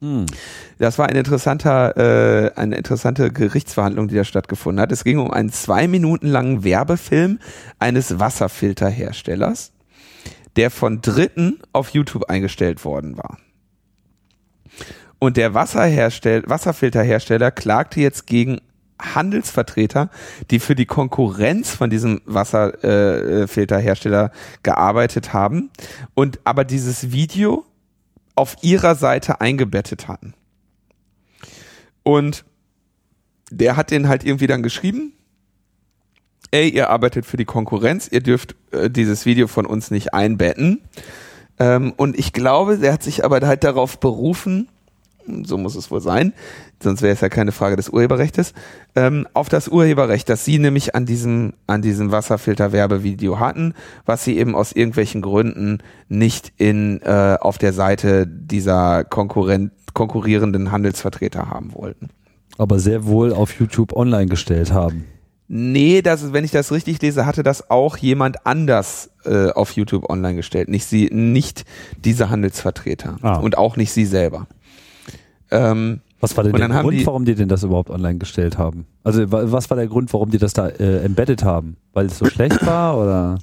Hm. Das war ein interessanter, äh, eine interessante Gerichtsverhandlung, die da stattgefunden hat. Es ging um einen zwei Minuten langen Werbefilm eines Wasserfilterherstellers, der von Dritten auf YouTube eingestellt worden war. Und der Wasserherstell Wasserfilterhersteller klagte jetzt gegen Handelsvertreter, die für die Konkurrenz von diesem Wasserfilterhersteller äh, gearbeitet haben und aber dieses Video auf ihrer Seite eingebettet hatten. Und der hat den halt irgendwie dann geschrieben, ey, ihr arbeitet für die Konkurrenz, ihr dürft äh, dieses Video von uns nicht einbetten. Ähm, und ich glaube, der hat sich aber halt darauf berufen, so muss es wohl sein, sonst wäre es ja keine Frage des Urheberrechts, ähm, auf das Urheberrecht, das sie nämlich an diesem, an diesem Wasserfilter-Werbevideo hatten, was sie eben aus irgendwelchen Gründen nicht in, äh, auf der Seite dieser Konkurrent, konkurrierenden Handelsvertreter haben wollten. Aber sehr wohl auf YouTube online gestellt haben. Nee, das ist, wenn ich das richtig lese, hatte das auch jemand anders äh, auf YouTube online gestellt. Nicht sie, nicht diese Handelsvertreter. Ah. Und auch nicht sie selber. Ähm, Was war denn der Grund, die- warum die denn das überhaupt online gestellt haben? Also wa- was war der Grund, warum die das da äh, embedded haben? Weil es so schlecht war oder?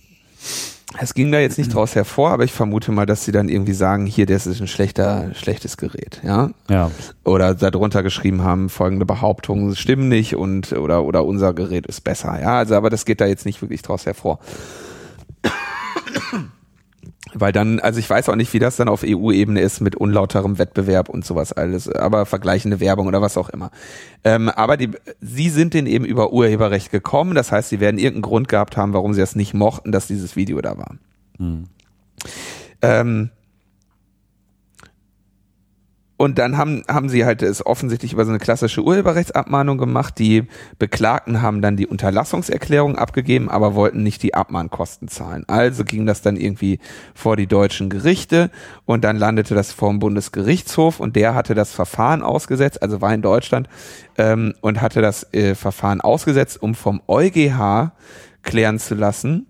es ging da jetzt nicht draus hervor, aber ich vermute mal, dass sie dann irgendwie sagen, hier, das ist ein schlechter, schlechtes Gerät, ja. Ja. Oder darunter geschrieben haben, folgende Behauptungen stimmen nicht und oder oder unser Gerät ist besser, ja. Also, aber das geht da jetzt nicht wirklich draus hervor. Weil dann, also ich weiß auch nicht, wie das dann auf EU-Ebene ist mit unlauterem Wettbewerb und sowas alles, aber vergleichende Werbung oder was auch immer. Ähm, aber die, sie sind denen eben über Urheberrecht gekommen, das heißt, sie werden irgendeinen Grund gehabt haben, warum sie das nicht mochten, dass dieses Video da war. Hm. Ähm, und dann haben, haben sie halt es offensichtlich über so eine klassische Urheberrechtsabmahnung gemacht. Die Beklagten haben dann die Unterlassungserklärung abgegeben, aber wollten nicht die Abmahnkosten zahlen. Also ging das dann irgendwie vor die deutschen Gerichte und dann landete das vor dem Bundesgerichtshof und der hatte das Verfahren ausgesetzt, also war in Deutschland ähm, und hatte das äh, Verfahren ausgesetzt, um vom EuGH klären zu lassen,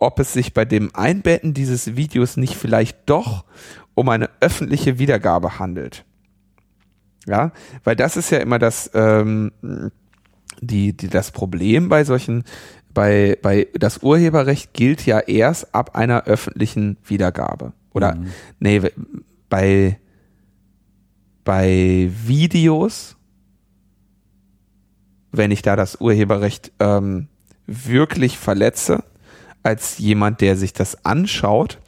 ob es sich bei dem Einbetten dieses Videos nicht vielleicht doch um eine öffentliche Wiedergabe handelt. Ja, weil das ist ja immer das, ähm, die, die, das Problem bei solchen, bei, bei, das Urheberrecht gilt ja erst ab einer öffentlichen Wiedergabe. Oder, mhm. nee, bei, bei Videos, wenn ich da das Urheberrecht ähm, wirklich verletze, als jemand, der sich das anschaut,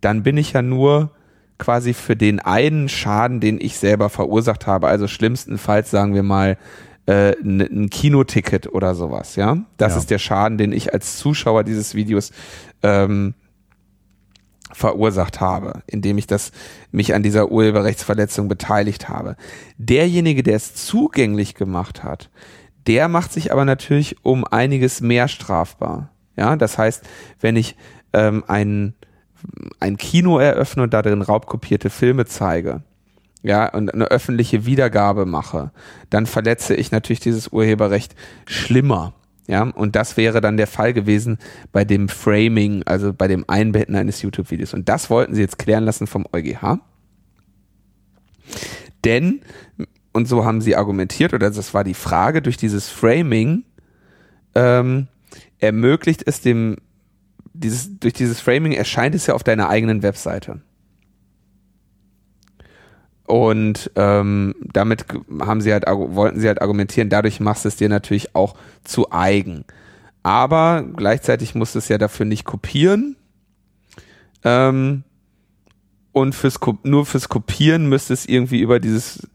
dann bin ich ja nur quasi für den einen Schaden, den ich selber verursacht habe, also schlimmstenfalls sagen wir mal äh, ein Kinoticket oder sowas, ja. Das ja. ist der Schaden, den ich als Zuschauer dieses Videos ähm, verursacht habe, indem ich das mich an dieser Urheberrechtsverletzung beteiligt habe. Derjenige, der es zugänglich gemacht hat, der macht sich aber natürlich um einiges mehr strafbar. Ja, das heißt, wenn ich ähm, einen ein Kino eröffne und darin raubkopierte Filme zeige, ja, und eine öffentliche Wiedergabe mache, dann verletze ich natürlich dieses Urheberrecht schlimmer. Ja, und das wäre dann der Fall gewesen bei dem Framing, also bei dem Einbetten eines YouTube-Videos. Und das wollten sie jetzt klären lassen vom EuGH. Denn, und so haben sie argumentiert, oder das war die Frage, durch dieses Framing ähm, ermöglicht es dem dieses, durch dieses Framing erscheint es ja auf deiner eigenen Webseite. Und ähm, damit haben sie halt, wollten sie halt argumentieren, dadurch machst du es dir natürlich auch zu eigen. Aber gleichzeitig musst du es ja dafür nicht kopieren. Ähm, und fürs, nur fürs Kopieren müsste es irgendwie über dieses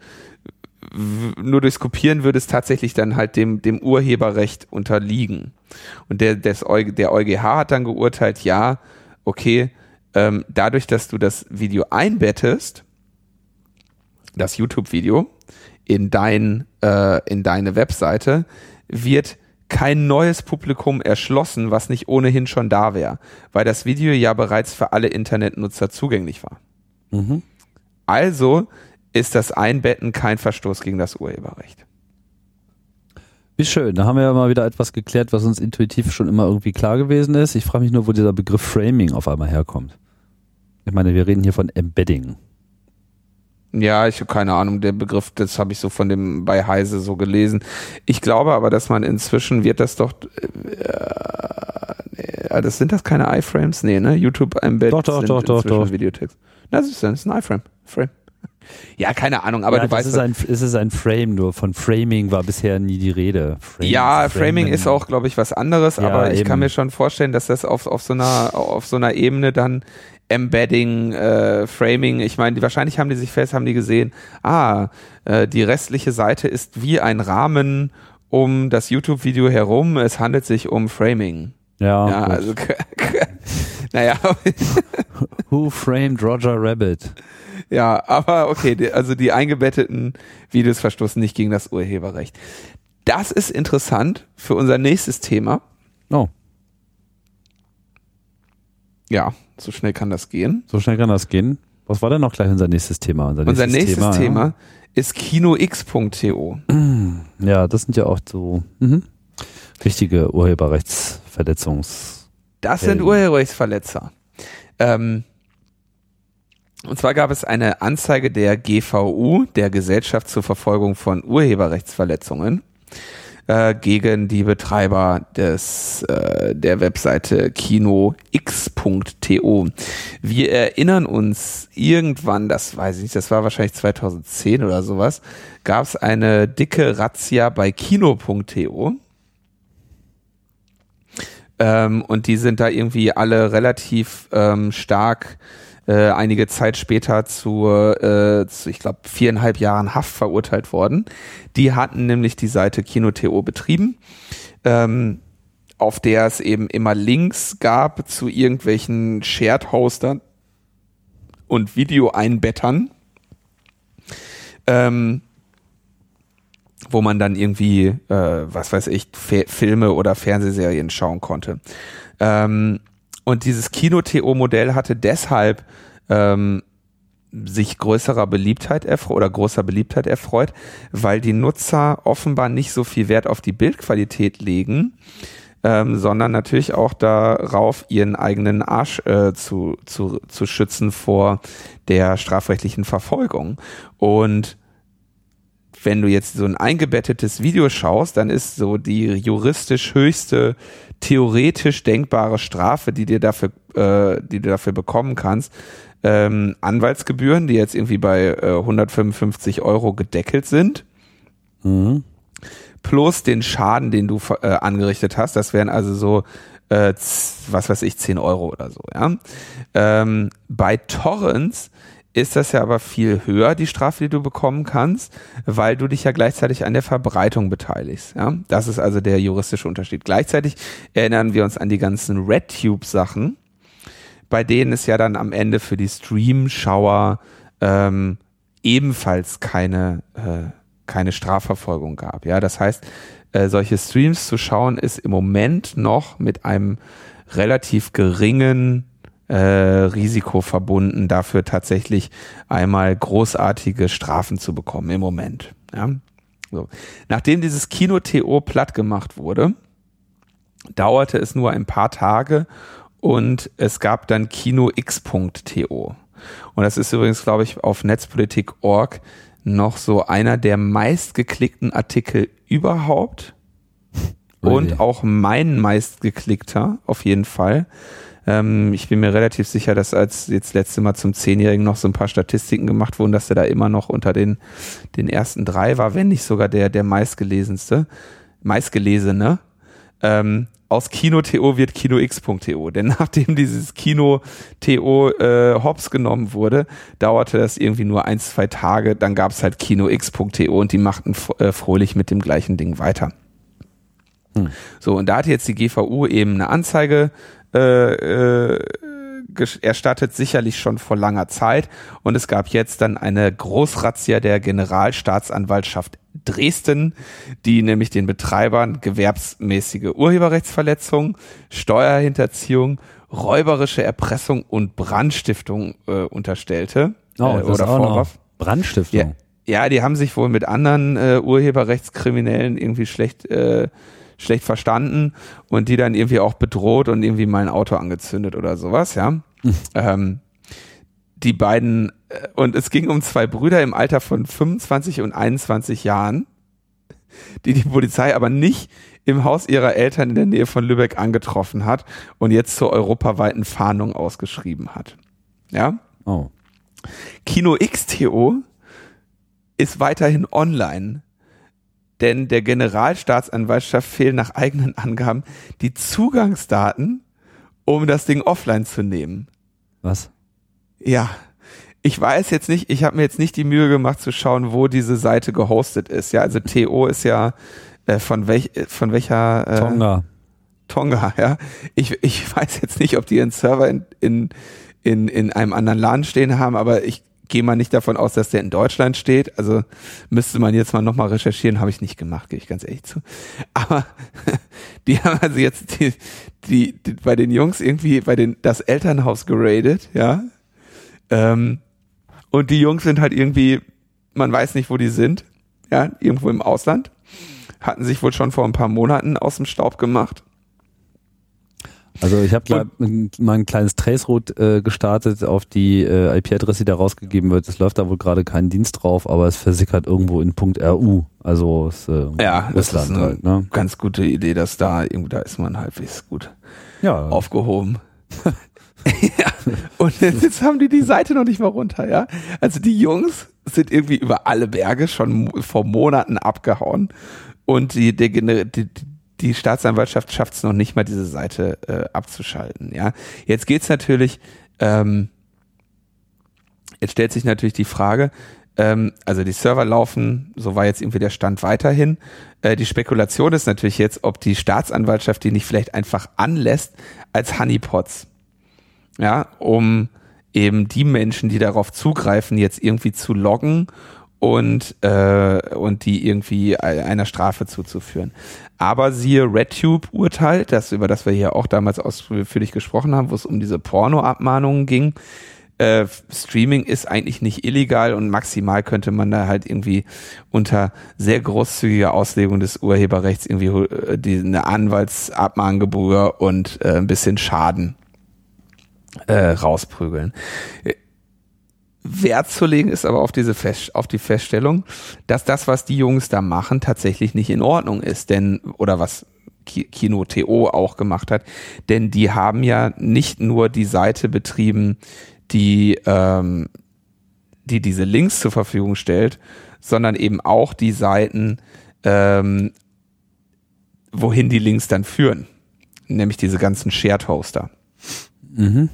nur durchs Kopieren würde es tatsächlich dann halt dem, dem Urheberrecht unterliegen. Und der, des, der EuGH hat dann geurteilt, ja, okay, ähm, dadurch, dass du das Video einbettest, das YouTube-Video, in dein, äh, in deine Webseite, wird kein neues Publikum erschlossen, was nicht ohnehin schon da wäre, weil das Video ja bereits für alle Internetnutzer zugänglich war. Mhm. Also ist das Einbetten kein Verstoß gegen das Urheberrecht. Wie schön, da haben wir ja mal wieder etwas geklärt, was uns intuitiv schon immer irgendwie klar gewesen ist. Ich frage mich nur, wo dieser Begriff Framing auf einmal herkommt. Ich meine, wir reden hier von Embedding. Ja, ich habe keine Ahnung, der Begriff, das habe ich so von dem bei Heise so gelesen. Ich glaube aber, dass man inzwischen wird das doch äh, das sind das keine iFrames? Nee, ne? YouTube Embed doch, doch, doch, doch, doch. Videotext. Das ist, das ist ein iFrame. Frame. Ja, keine Ahnung, aber ja, du weißt. Ist ein, ist es ein Frame nur. Von Framing war bisher nie die Rede. Frame, ja, Framing ist auch, glaube ich, was anderes, ja, aber ich eben. kann mir schon vorstellen, dass das auf, auf, so einer, auf so einer Ebene dann Embedding, äh, Framing, ich meine, wahrscheinlich haben die sich fest, haben die gesehen, ah, äh, die restliche Seite ist wie ein Rahmen um das YouTube-Video herum, es handelt sich um Framing. Ja, ja also [laughs] naja. [laughs] Who framed Roger Rabbit? Ja, aber okay, also die eingebetteten Videos verstoßen nicht gegen das Urheberrecht. Das ist interessant für unser nächstes Thema. Oh. Ja, so schnell kann das gehen. So schnell kann das gehen. Was war denn noch gleich unser nächstes Thema? Unser nächstes, unser nächstes Thema, Thema ja. ist kinox.to. [clears throat] Ja, das sind ja auch so mhm. richtige Urheberrechtsverletzungs. Das sind Urheberrechtsverletzer. Ähm, und zwar gab es eine Anzeige der GVU, der Gesellschaft zur Verfolgung von Urheberrechtsverletzungen, äh, gegen die Betreiber des äh, der Webseite kinox.to. Wir erinnern uns irgendwann, das weiß ich nicht, das war wahrscheinlich 2010 oder sowas, gab es eine dicke Razzia bei kino.to. Ähm, und die sind da irgendwie alle relativ ähm, stark äh, einige Zeit später zu, äh, zu ich glaube, viereinhalb Jahren Haft verurteilt worden. Die hatten nämlich die Seite Kino.to betrieben. Ähm, auf der es eben immer Links gab zu irgendwelchen Shared-Hostern und Videoeinbettern, ähm, wo man dann irgendwie, äh, was weiß ich, Fe Filme oder Fernsehserien schauen konnte. Ähm, und dieses Kino-TO-Modell hatte deshalb ähm, sich größerer Beliebtheit erfreut oder großer Beliebtheit erfreut, weil die Nutzer offenbar nicht so viel Wert auf die Bildqualität legen, ähm, sondern natürlich auch darauf, ihren eigenen Arsch äh, zu, zu, zu schützen vor der strafrechtlichen Verfolgung. Und wenn du jetzt so ein eingebettetes Video schaust, dann ist so die juristisch höchste, theoretisch denkbare Strafe, die dir dafür, äh, die du dafür bekommen kannst, ähm, Anwaltsgebühren, die jetzt irgendwie bei äh, 155 Euro gedeckelt sind. Mhm. Plus den Schaden, den du äh, angerichtet hast. Das wären also so, äh, was weiß ich, 10 Euro oder so. Ja? Ähm, bei Torrents ist das ja aber viel höher, die Strafe, die du bekommen kannst, weil du dich ja gleichzeitig an der Verbreitung beteiligst. Ja? Das ist also der juristische Unterschied. Gleichzeitig erinnern wir uns an die ganzen RedTube-Sachen, bei denen es ja dann am Ende für die Stream-Schauer ähm, ebenfalls keine, äh, keine Strafverfolgung gab. Ja, das heißt, äh, solche Streams zu schauen ist im Moment noch mit einem relativ geringen äh, Risiko verbunden, dafür tatsächlich einmal großartige Strafen zu bekommen im Moment. Ja? So. Nachdem dieses Kino-TO platt gemacht wurde, dauerte es nur ein paar Tage und es gab dann kinox.to. Und das ist übrigens, glaube ich, auf netzpolitik.org noch so einer der meistgeklickten Artikel überhaupt. Und auch mein meistgeklickter, auf jeden Fall. Ähm, ich bin mir relativ sicher, dass als jetzt letzte Mal zum Zehnjährigen noch so ein paar Statistiken gemacht wurden, dass er da immer noch unter den, den ersten drei war, wenn nicht sogar der, der meistgelesenste, meistgelesene. Ähm, aus Kino.to wird KinoX.to. Denn [laughs] nachdem dieses Kino.to äh, hops genommen wurde, dauerte das irgendwie nur ein, zwei Tage. Dann gab es halt KinoX.to und die machten äh, fröhlich mit dem gleichen Ding weiter. Hm. So, und da hat jetzt die GVU eben eine Anzeige äh, äh, erstattet, sicherlich schon vor langer Zeit. Und es gab jetzt dann eine Großrazzia der Generalstaatsanwaltschaft Dresden, die nämlich den Betreibern gewerbsmäßige Urheberrechtsverletzung, Steuerhinterziehung, räuberische Erpressung und Brandstiftung äh, unterstellte. Oh, äh, oder Vorwurf. Brandstiftung. Ja, ja, die haben sich wohl mit anderen äh, Urheberrechtskriminellen irgendwie schlecht äh, schlecht verstanden und die dann irgendwie auch bedroht und irgendwie mal ein Auto angezündet oder sowas, ja. Mhm. [laughs] Ähm, die beiden, äh, und es ging um zwei Brüder im Alter von 25 und 21 Jahren, die die Polizei aber nicht im Haus ihrer Eltern in der Nähe von Lübeck angetroffen hat und jetzt zur europaweiten Fahndung ausgeschrieben hat. Ja? Oh. Kino XTO ist weiterhin online denn der Generalstaatsanwaltschaft fehlen nach eigenen Angaben die Zugangsdaten, um das Ding offline zu nehmen. Was? Ja. Ich weiß jetzt nicht, ich habe mir jetzt nicht die Mühe gemacht zu schauen, wo diese Seite gehostet ist. Ja, also TO ist ja äh, von welch von welcher äh, Tonga. Tonga, ja. Ich, ich [laughs] weiß jetzt nicht, ob die ihren Server in, in, in, in einem anderen Laden stehen haben, aber ich gehe mal nicht davon aus, dass der in Deutschland steht. Also müsste man jetzt mal nochmal recherchieren, habe ich nicht gemacht, gehe ich ganz ehrlich zu. [laughs] Aber [laughs] die haben also jetzt die, die, die, bei den Jungs irgendwie bei den das Elternhaus geradet, ja. Ähm, und die Jungs sind halt irgendwie, man weiß nicht, wo die sind, ja, irgendwo im Ausland. Hatten sich wohl schon vor ein paar Monaten aus dem Staub gemacht also ich habe mal ein kleines Traceroute äh, gestartet auf die äh, IP-Adresse, die da rausgegeben wird. Es läuft da wohl gerade kein Dienst drauf, aber es versickert irgendwo in .ru. Also es, äh, ja, das ist eine halt, ne? ganz gute Idee, dass da irgendwo da ist man halbwegs gut ja. aufgehoben. [laughs] ja. Und jetzt, jetzt haben die die Seite noch nicht mal runter, ja. Also die Jungs sind irgendwie über alle Berge schon vor Monaten abgehauen und die, der, die, die Staatsanwaltschaft schafft es noch nicht mal, diese Seite äh, abzuschalten. Ja, jetzt geht's natürlich. Ähm, jetzt stellt sich natürlich die Frage. Ähm, also die Server laufen, so war jetzt irgendwie der Stand weiterhin. Äh, die Spekulation ist natürlich jetzt, ob die Staatsanwaltschaft die nicht vielleicht einfach anlässt als Honeypots. Ja, um eben die Menschen, die darauf zugreifen, jetzt irgendwie zu loggen und, äh, und die irgendwie einer Strafe zuzuführen. Aber siehe RedTube-Urteil, das, über das wir hier auch damals ausführlich gesprochen haben, wo es um diese Porno-Abmahnungen ging, äh, Streaming ist eigentlich nicht illegal und maximal könnte man da halt irgendwie unter sehr großzügiger Auslegung des Urheberrechts irgendwie äh, die, eine Anwaltsabmahngebühr und äh, ein bisschen Schaden äh, rausprügeln. Wert zu legen ist aber auf diese Fest, auf die Feststellung, dass das, was die Jungs da machen, tatsächlich nicht in Ordnung ist, denn oder was Kino TO auch gemacht hat, denn die haben ja nicht nur die Seite betrieben, die, ähm, die diese Links zur Verfügung stellt, sondern eben auch die Seiten, ähm, wohin die Links dann führen. Nämlich diese ganzen Shared Hoster. Mhm.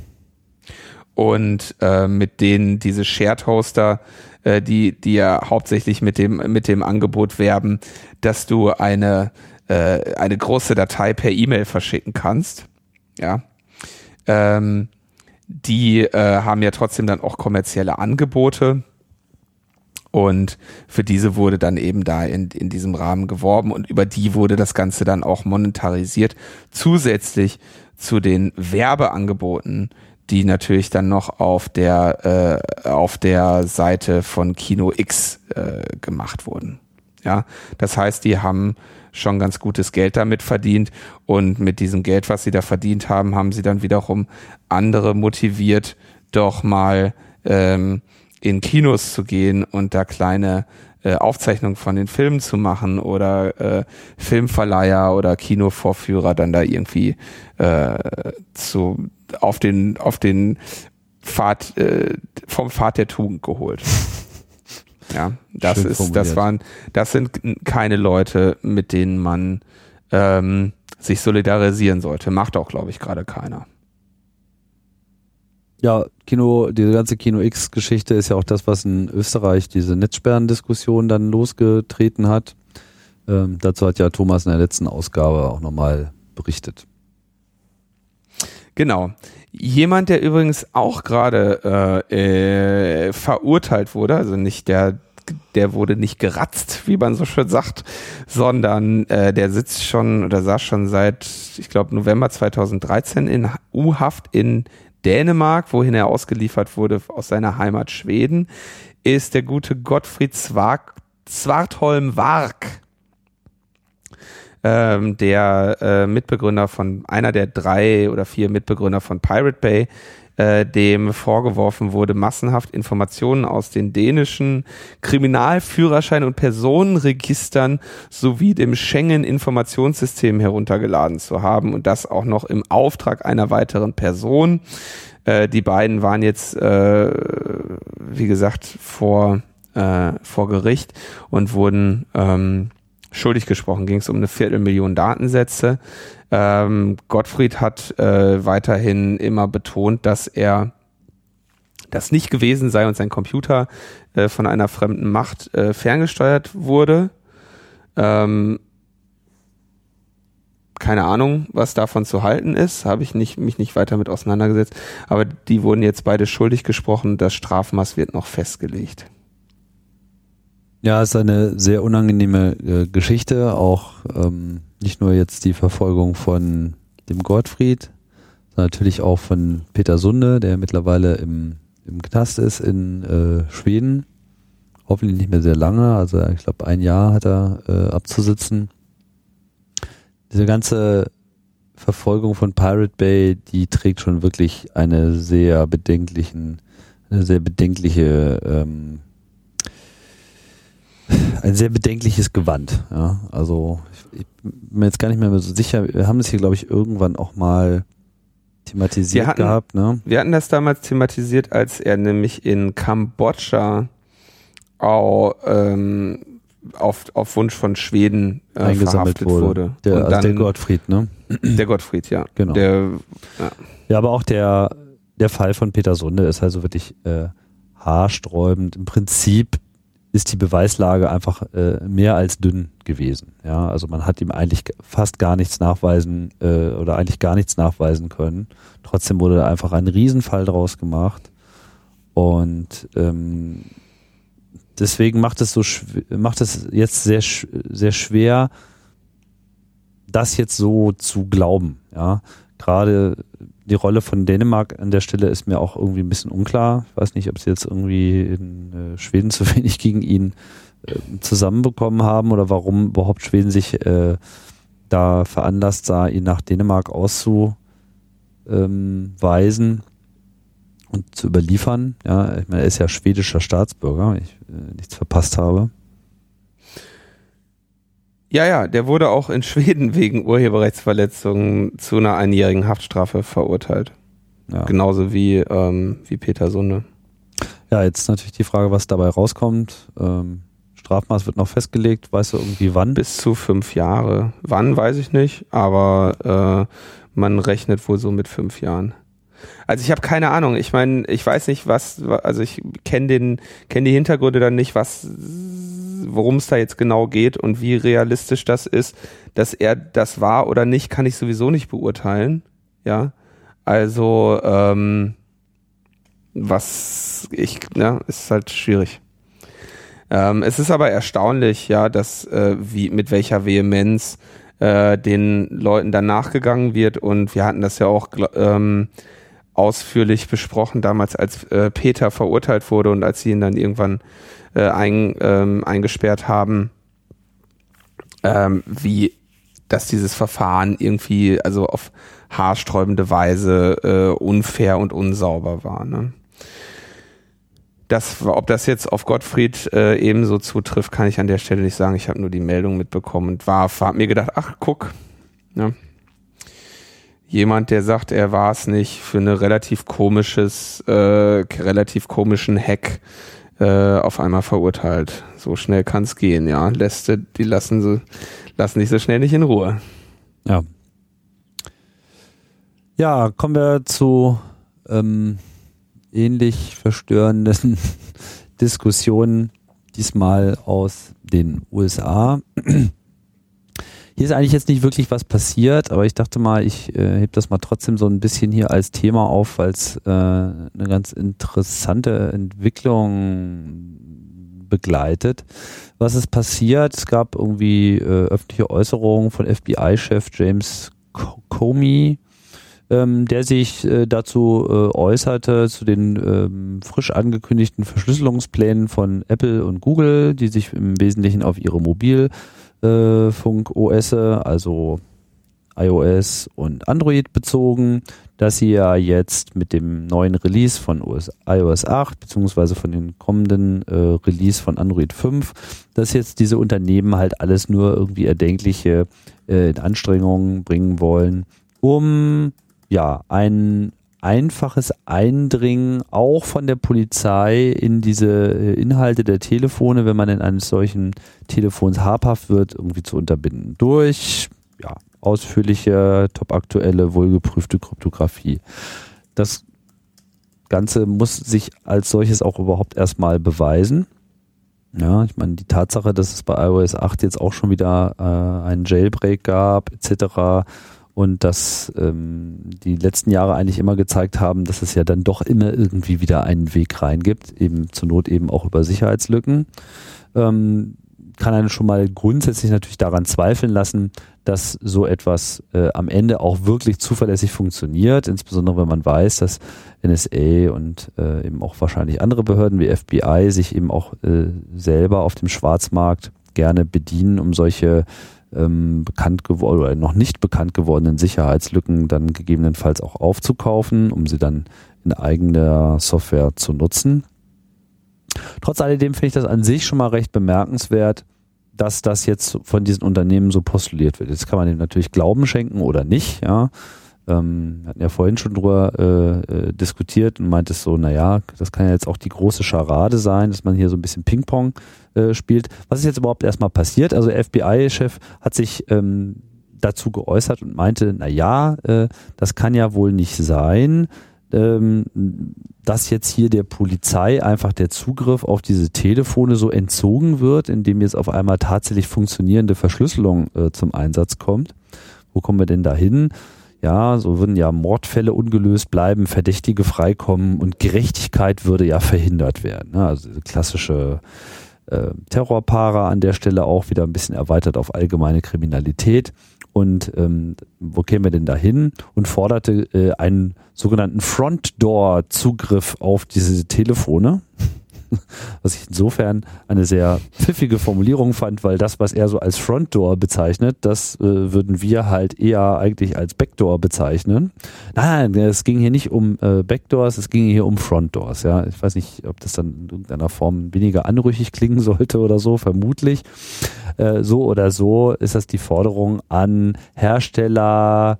Und äh, mit denen diese Shared Hoster, äh, die, die ja hauptsächlich mit dem, mit dem Angebot werben, dass du eine, äh, eine große Datei per E-Mail verschicken kannst. Ja. Ähm, die äh, haben ja trotzdem dann auch kommerzielle Angebote. Und für diese wurde dann eben da in, in diesem Rahmen geworben und über die wurde das Ganze dann auch monetarisiert. Zusätzlich zu den Werbeangeboten, die natürlich dann noch auf der, äh, auf der Seite von Kino X äh, gemacht wurden. Ja, das heißt, die haben schon ganz gutes Geld damit verdient und mit diesem Geld, was sie da verdient haben, haben sie dann wiederum andere motiviert, doch mal ähm, in Kinos zu gehen und da kleine äh, Aufzeichnungen von den Filmen zu machen oder äh, Filmverleiher oder Kinovorführer dann da irgendwie äh, zu auf den auf den Pfad äh, vom Pfad der Tugend geholt. [laughs] Ja, das Schön ist, formuliert. das waren, das sind keine Leute, mit denen man ähm, sich solidarisieren sollte. Macht auch, glaube ich, gerade keiner. Ja, Kino, diese ganze Kino X-Geschichte ist ja auch das, was in Österreich diese Netzsperrendiskussion dann losgetreten hat. Ähm, dazu hat ja Thomas in der letzten Ausgabe auch nochmal berichtet. Genau. Jemand, der übrigens auch gerade äh, äh, verurteilt wurde, also nicht der, der wurde nicht geratzt, wie man so schön sagt, sondern äh, der sitzt schon oder saß schon seit, ich glaube, November 2013 in U-Haft in Dänemark, wohin er ausgeliefert wurde aus seiner Heimat Schweden, ist der gute Gottfried Zwartholm Wark ähm, der äh, Mitbegründer von, einer der drei oder vier Mitbegründer von Pirate Bay, äh, dem vorgeworfen wurde, massenhaft Informationen aus den dänischen Kriminalführerschein- und Personenregistern sowie dem Schengen-Informationssystem heruntergeladen zu haben und das auch noch im Auftrag einer weiteren Person. Äh, die beiden waren jetzt, äh, wie gesagt, vor, äh, vor Gericht und wurden ähm, schuldig gesprochen. Ging es um eine Viertelmillion Datensätze. Ähm, Gottfried hat äh, weiterhin immer betont, dass er das nicht gewesen sei und sein Computer äh, von einer fremden Macht äh, ferngesteuert wurde. Ähm, keine Ahnung, was davon zu halten ist, habe ich nicht, mich nicht weiter mit auseinandergesetzt. Aber die wurden jetzt beide schuldig gesprochen. Das Strafmaß wird noch festgelegt. Ja, ist eine sehr unangenehme äh, Geschichte, auch ähm, nicht nur jetzt die Verfolgung von dem Gottfried, sondern natürlich auch von Peter Sunde, der mittlerweile im, im Knast ist in äh, Schweden. Hoffentlich nicht mehr sehr lange, also ich glaube ein Jahr hat er äh, abzusitzen. Diese ganze Verfolgung von Pirate Bay, die trägt schon wirklich eine sehr bedenklichen, eine sehr bedenkliche ähm, ein sehr bedenkliches Gewand. Ja, also ich, ich bin mir jetzt gar nicht mehr so sicher. Wir haben das hier, glaube ich, irgendwann auch mal thematisiert hatten, gehabt. Ne? Wir hatten das damals thematisiert, als er nämlich in Kambodscha auch, ähm, auf, auf Wunsch von Schweden äh, eingesammelt wurde. wurde. Der, also dann, der Gottfried, ne? Der Gottfried, ja. Genau. Der, ja. ja, aber auch der, der Fall von Peter Sunde ist also wirklich äh, haarsträubend. Im Prinzip ist die Beweislage einfach äh, mehr als dünn gewesen. Ja, also man hat ihm eigentlich fast gar nichts nachweisen äh, oder eigentlich gar nichts nachweisen können. Trotzdem wurde da einfach ein Riesenfall draus gemacht und ähm, deswegen macht es so macht es jetzt sehr sehr schwer, das jetzt so zu glauben. Ja, gerade die Rolle von Dänemark an der Stelle ist mir auch irgendwie ein bisschen unklar. Ich weiß nicht, ob sie jetzt irgendwie in äh, Schweden [laughs] zu wenig gegen ihn äh, zusammenbekommen haben oder warum überhaupt Schweden sich äh, da veranlasst sah, ihn nach Dänemark auszuweisen ähm, und zu überliefern. Ja, ich meine, er ist ja schwedischer Staatsbürger, wenn ich äh, nichts verpasst habe. Ja, ja, der wurde auch in Schweden [laughs] wegen Urheberrechtsverletzungen zu einer einjährigen Haftstrafe verurteilt. Ja. Genauso wie, ähm, wie Peter Sunde. Ja, jetzt natürlich die Frage, was dabei rauskommt. Ähm, Strafmaß wird noch festgelegt, weißt du irgendwie wann? Bis zu fünf Jahre. Wann, weiß ich nicht, aber äh, man rechnet wohl so mit fünf Jahren. Also ich habe keine Ahnung. Ich meine, ich weiß nicht, was, also ich kenne den, kenne die Hintergründe dann nicht, was worum es da jetzt genau geht und wie realistisch das ist, dass er das war oder nicht, kann ich sowieso nicht beurteilen. Ja, also ähm, was ich, ja, ist halt schwierig. Ähm, es ist aber erstaunlich, ja, dass äh, wie mit welcher Vehemenz äh, den Leuten dann nachgegangen wird und wir hatten das ja auch ähm, ausführlich besprochen damals, als äh, Peter verurteilt wurde und als sie ihn dann irgendwann äh, ein, ähm, eingesperrt haben, ähm, wie dass dieses Verfahren irgendwie also auf haarsträubende Weise äh, unfair und unsauber war. Ne? Das, ob das jetzt auf Gottfried äh, ebenso zutrifft, kann ich an der Stelle nicht sagen. Ich habe nur die Meldung mitbekommen und war, habe mir gedacht, ach guck, ne? Jemand, der sagt, er war es nicht, für eine relativ komisches, äh, relativ komischen Hack äh, auf einmal verurteilt. So schnell kann es gehen, ja. Lässt, die lassen sie lassen dich so schnell nicht in Ruhe. Ja. Ja, kommen wir zu ähm, ähnlich verstörenden [laughs] Diskussionen, diesmal aus den USA. Hier ist eigentlich jetzt nicht wirklich was passiert, aber ich dachte mal, ich äh, heb das mal trotzdem so ein bisschen hier als Thema auf, weil es äh, eine ganz interessante Entwicklung begleitet. Was ist passiert? Es gab irgendwie äh, öffentliche Äußerungen von FBI-Chef James Comey, ähm, der sich äh, dazu äh, äußerte, zu den ähm, frisch angekündigten Verschlüsselungsplänen von Apple und Google, die sich im Wesentlichen auf ihre Mobil- äh, Funk-OS, also iOS und Android bezogen, dass sie ja jetzt mit dem neuen Release von OS, iOS 8 beziehungsweise von den kommenden äh, Release von Android 5, dass jetzt diese Unternehmen halt alles nur irgendwie erdenkliche äh, Anstrengungen bringen wollen, um ja einen einfaches Eindringen auch von der Polizei in diese äh, Inhalte der Telefone, wenn man in eines solchen Telefons habhaft wird, irgendwie zu unterbinden. Durch ja, ausführliche, topaktuelle, wohlgeprüfte Kryptographie. Das Ganze muss sich als solches auch überhaupt erstmal beweisen. Ja, ich meine, die Tatsache, dass es bei iOS 8 jetzt auch schon wieder äh, einen Jailbreak gab, etc., und dass ähm, die letzten Jahre eigentlich immer gezeigt haben, dass es ja dann doch immer irgendwie wieder einen Weg rein gibt, eben zur Not eben auch über Sicherheitslücken. Ähm, kann einen schon mal grundsätzlich natürlich daran zweifeln lassen, dass so etwas äh, am Ende auch wirklich zuverlässig funktioniert, insbesondere wenn man weiß, dass NSA und äh, eben auch wahrscheinlich andere Behörden wie FBI sich eben auch äh, selber auf dem Schwarzmarkt gerne bedienen, um solche ähm, bekannt geworden oder noch nicht bekannt gewordenen Sicherheitslücken dann gegebenenfalls auch aufzukaufen, um sie dann in eigener Software zu nutzen. Trotz alledem finde ich das an sich schon mal recht bemerkenswert, dass das jetzt von diesen Unternehmen so postuliert wird. Jetzt kann man dem natürlich Glauben schenken oder nicht, ja. Ähm, hatten ja vorhin schon drüber äh, äh, diskutiert und meint es so, naja, das kann ja jetzt auch die große Scharade sein, dass man hier so ein bisschen Ping-Pong äh, spielt. Was ist jetzt überhaupt erstmal passiert? Also FBI-Chef hat sich ähm, dazu geäußert und meinte, naja, äh, das kann ja wohl nicht sein, ähm, dass jetzt hier der Polizei einfach der Zugriff auf diese Telefone so entzogen wird, indem jetzt auf einmal tatsächlich funktionierende Verschlüsselung äh, zum Einsatz kommt. Wo kommen wir denn da hin? Ja, so würden ja Mordfälle ungelöst bleiben, Verdächtige freikommen und Gerechtigkeit würde ja verhindert werden. Ne? Also klassische äh, Terrorpaare an der Stelle auch wieder ein bisschen erweitert auf allgemeine Kriminalität. Und ähm, wo kämen wir denn da hin? Und forderte äh, einen sogenannten Front Door Zugriff auf diese Telefone. [laughs] was ich insofern eine sehr pfiffige Formulierung fand, weil das, was er so als Frontdoor bezeichnet, das äh, würden wir halt eher eigentlich als Backdoor bezeichnen. Nein, es ging hier nicht um äh, Backdoors, es ging hier um Frontdoors. Ja, ich weiß nicht, ob das dann in irgendeiner Form weniger anrüchig klingen sollte oder so, vermutlich. Äh, so oder so ist das die Forderung an Hersteller,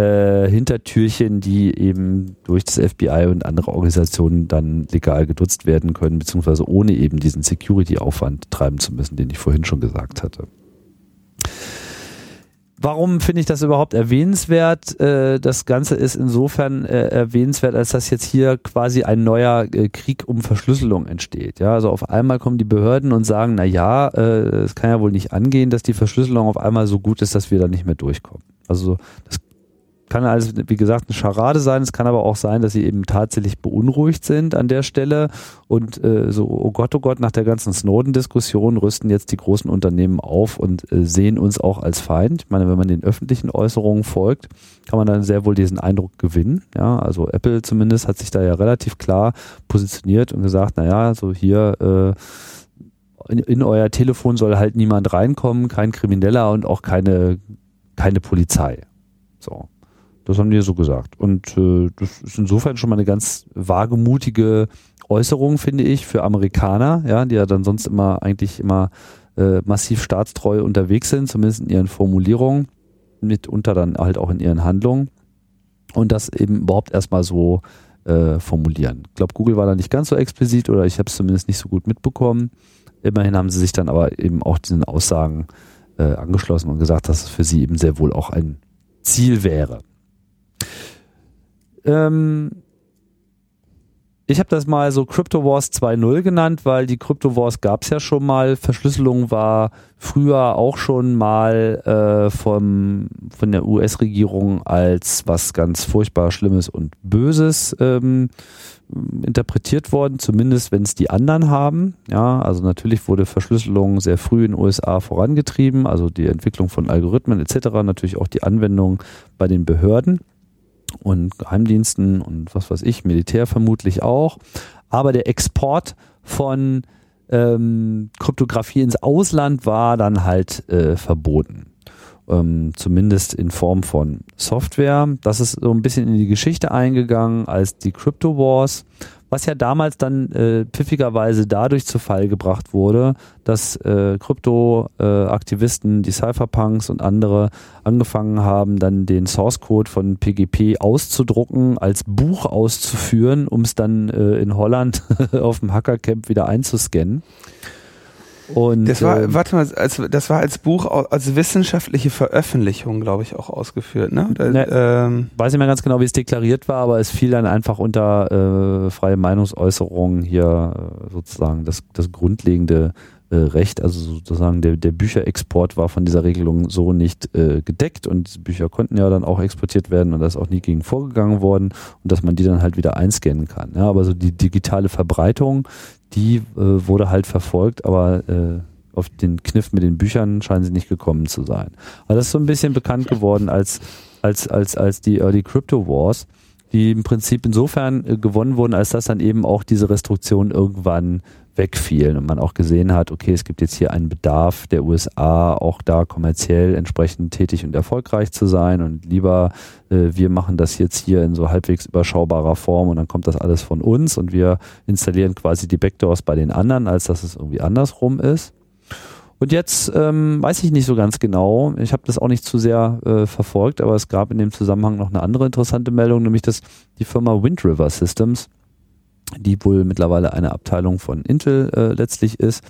äh, Hintertürchen, die eben durch das FBI und andere Organisationen dann legal genutzt werden können, beziehungsweise ohne eben diesen Security-Aufwand treiben zu müssen, den ich vorhin schon gesagt hatte. Warum finde ich das überhaupt erwähnenswert? Äh, das Ganze ist insofern äh, erwähnenswert, als dass jetzt hier quasi ein neuer Krieg um Verschlüsselung entsteht. Ja, also auf einmal kommen die Behörden und sagen, na ja, es kann ja wohl nicht angehen, dass die Verschlüsselung auf einmal so gut ist, dass wir da nicht mehr durchkommen. Also das kann also, wie gesagt, eine Scharade sein. Es kann aber auch sein, dass sie eben tatsächlich beunruhigt sind an der Stelle und äh, so, oh Gott, oh Gott, nach der ganzen Snowden-Diskussion rüsten jetzt die großen Unternehmen auf und äh, sehen uns auch als Feind. Ich meine, wenn man den öffentlichen Äußerungen folgt, kann man dann sehr wohl diesen Eindruck gewinnen. Ja, also Apple zumindest hat sich da ja relativ klar positioniert und gesagt, naja, so hier, äh, in, in euer Telefon soll halt niemand reinkommen, kein Krimineller und auch keine, keine Polizei. So. Das haben die so gesagt. Und äh, das ist insofern schon mal eine ganz wagemutige Äußerung, finde ich, für Amerikaner, ja, die ja dann sonst immer eigentlich immer äh, massiv staatstreu unterwegs sind, zumindest in ihren Formulierungen, mitunter dann halt auch in ihren Handlungen. Und das eben überhaupt erstmal so äh, formulieren. Ich glaube, Google war da nicht ganz so explizit oder ich habe es zumindest nicht so gut mitbekommen. Immerhin haben sie sich dann aber eben auch diesen Aussagen äh, angeschlossen und gesagt, dass es für sie eben sehr wohl auch ein Ziel wäre. Ähm, ich habe das mal so Crypto Wars 2.0 genannt, weil die Crypto Wars gab es ja schon mal. Verschlüsselung war früher auch schon mal äh, vom, von der US-Regierung als was ganz furchtbar Schlimmes und Böses ähm, interpretiert worden, zumindest wenn es die anderen haben. Ja, also natürlich wurde Verschlüsselung sehr früh in den USA vorangetrieben, also die Entwicklung von Algorithmen etc., natürlich auch die Anwendung bei den Behörden und Geheimdiensten und was weiß ich, Militär vermutlich auch. Aber der Export von ähm, Kryptographie ins Ausland war dann halt äh, verboten. Ähm, zumindest in Form von Software. Das ist so ein bisschen in die Geschichte eingegangen als die Crypto Wars was ja damals dann äh, pfiffigerweise dadurch zu Fall gebracht wurde, dass äh, Krypto-Aktivisten, äh, die Cypherpunks und andere angefangen haben, dann den Source Code von PGP auszudrucken, als Buch auszuführen, um es dann äh, in Holland [laughs] auf dem Hackercamp wieder einzuscannen. Und, das war, ähm, warte mal, als, das war als Buch, als wissenschaftliche Veröffentlichung, glaube ich, auch ausgeführt, ne? Oder, ne ähm, weiß nicht mehr ganz genau, wie es deklariert war, aber es fiel dann einfach unter äh, freie Meinungsäußerung hier äh, sozusagen das, das grundlegende äh, Recht, also sozusagen der, der Bücherexport war von dieser Regelung so nicht äh, gedeckt und Bücher konnten ja dann auch exportiert werden und da ist auch nie gegen vorgegangen worden und dass man die dann halt wieder einscannen kann. Ja, aber so die digitale Verbreitung, die äh, wurde halt verfolgt, aber äh, auf den Kniff mit den Büchern scheinen sie nicht gekommen zu sein. Aber das ist so ein bisschen bekannt geworden als, als, als, als die Early Crypto Wars, die im Prinzip insofern äh, gewonnen wurden, als dass dann eben auch diese Restriktionen irgendwann wegfielen und man auch gesehen hat, okay, es gibt jetzt hier einen Bedarf der USA, auch da kommerziell entsprechend tätig und erfolgreich zu sein und lieber äh, wir machen das jetzt hier in so halbwegs überschaubarer Form und dann kommt das alles von uns und wir installieren quasi die Backdoors bei den anderen, als dass es irgendwie andersrum ist. Und jetzt ähm, weiß ich nicht so ganz genau, ich habe das auch nicht zu sehr äh, verfolgt, aber es gab in dem Zusammenhang noch eine andere interessante Meldung, nämlich dass die Firma Wind River Systems die wohl mittlerweile eine Abteilung von Intel äh, letztlich ist,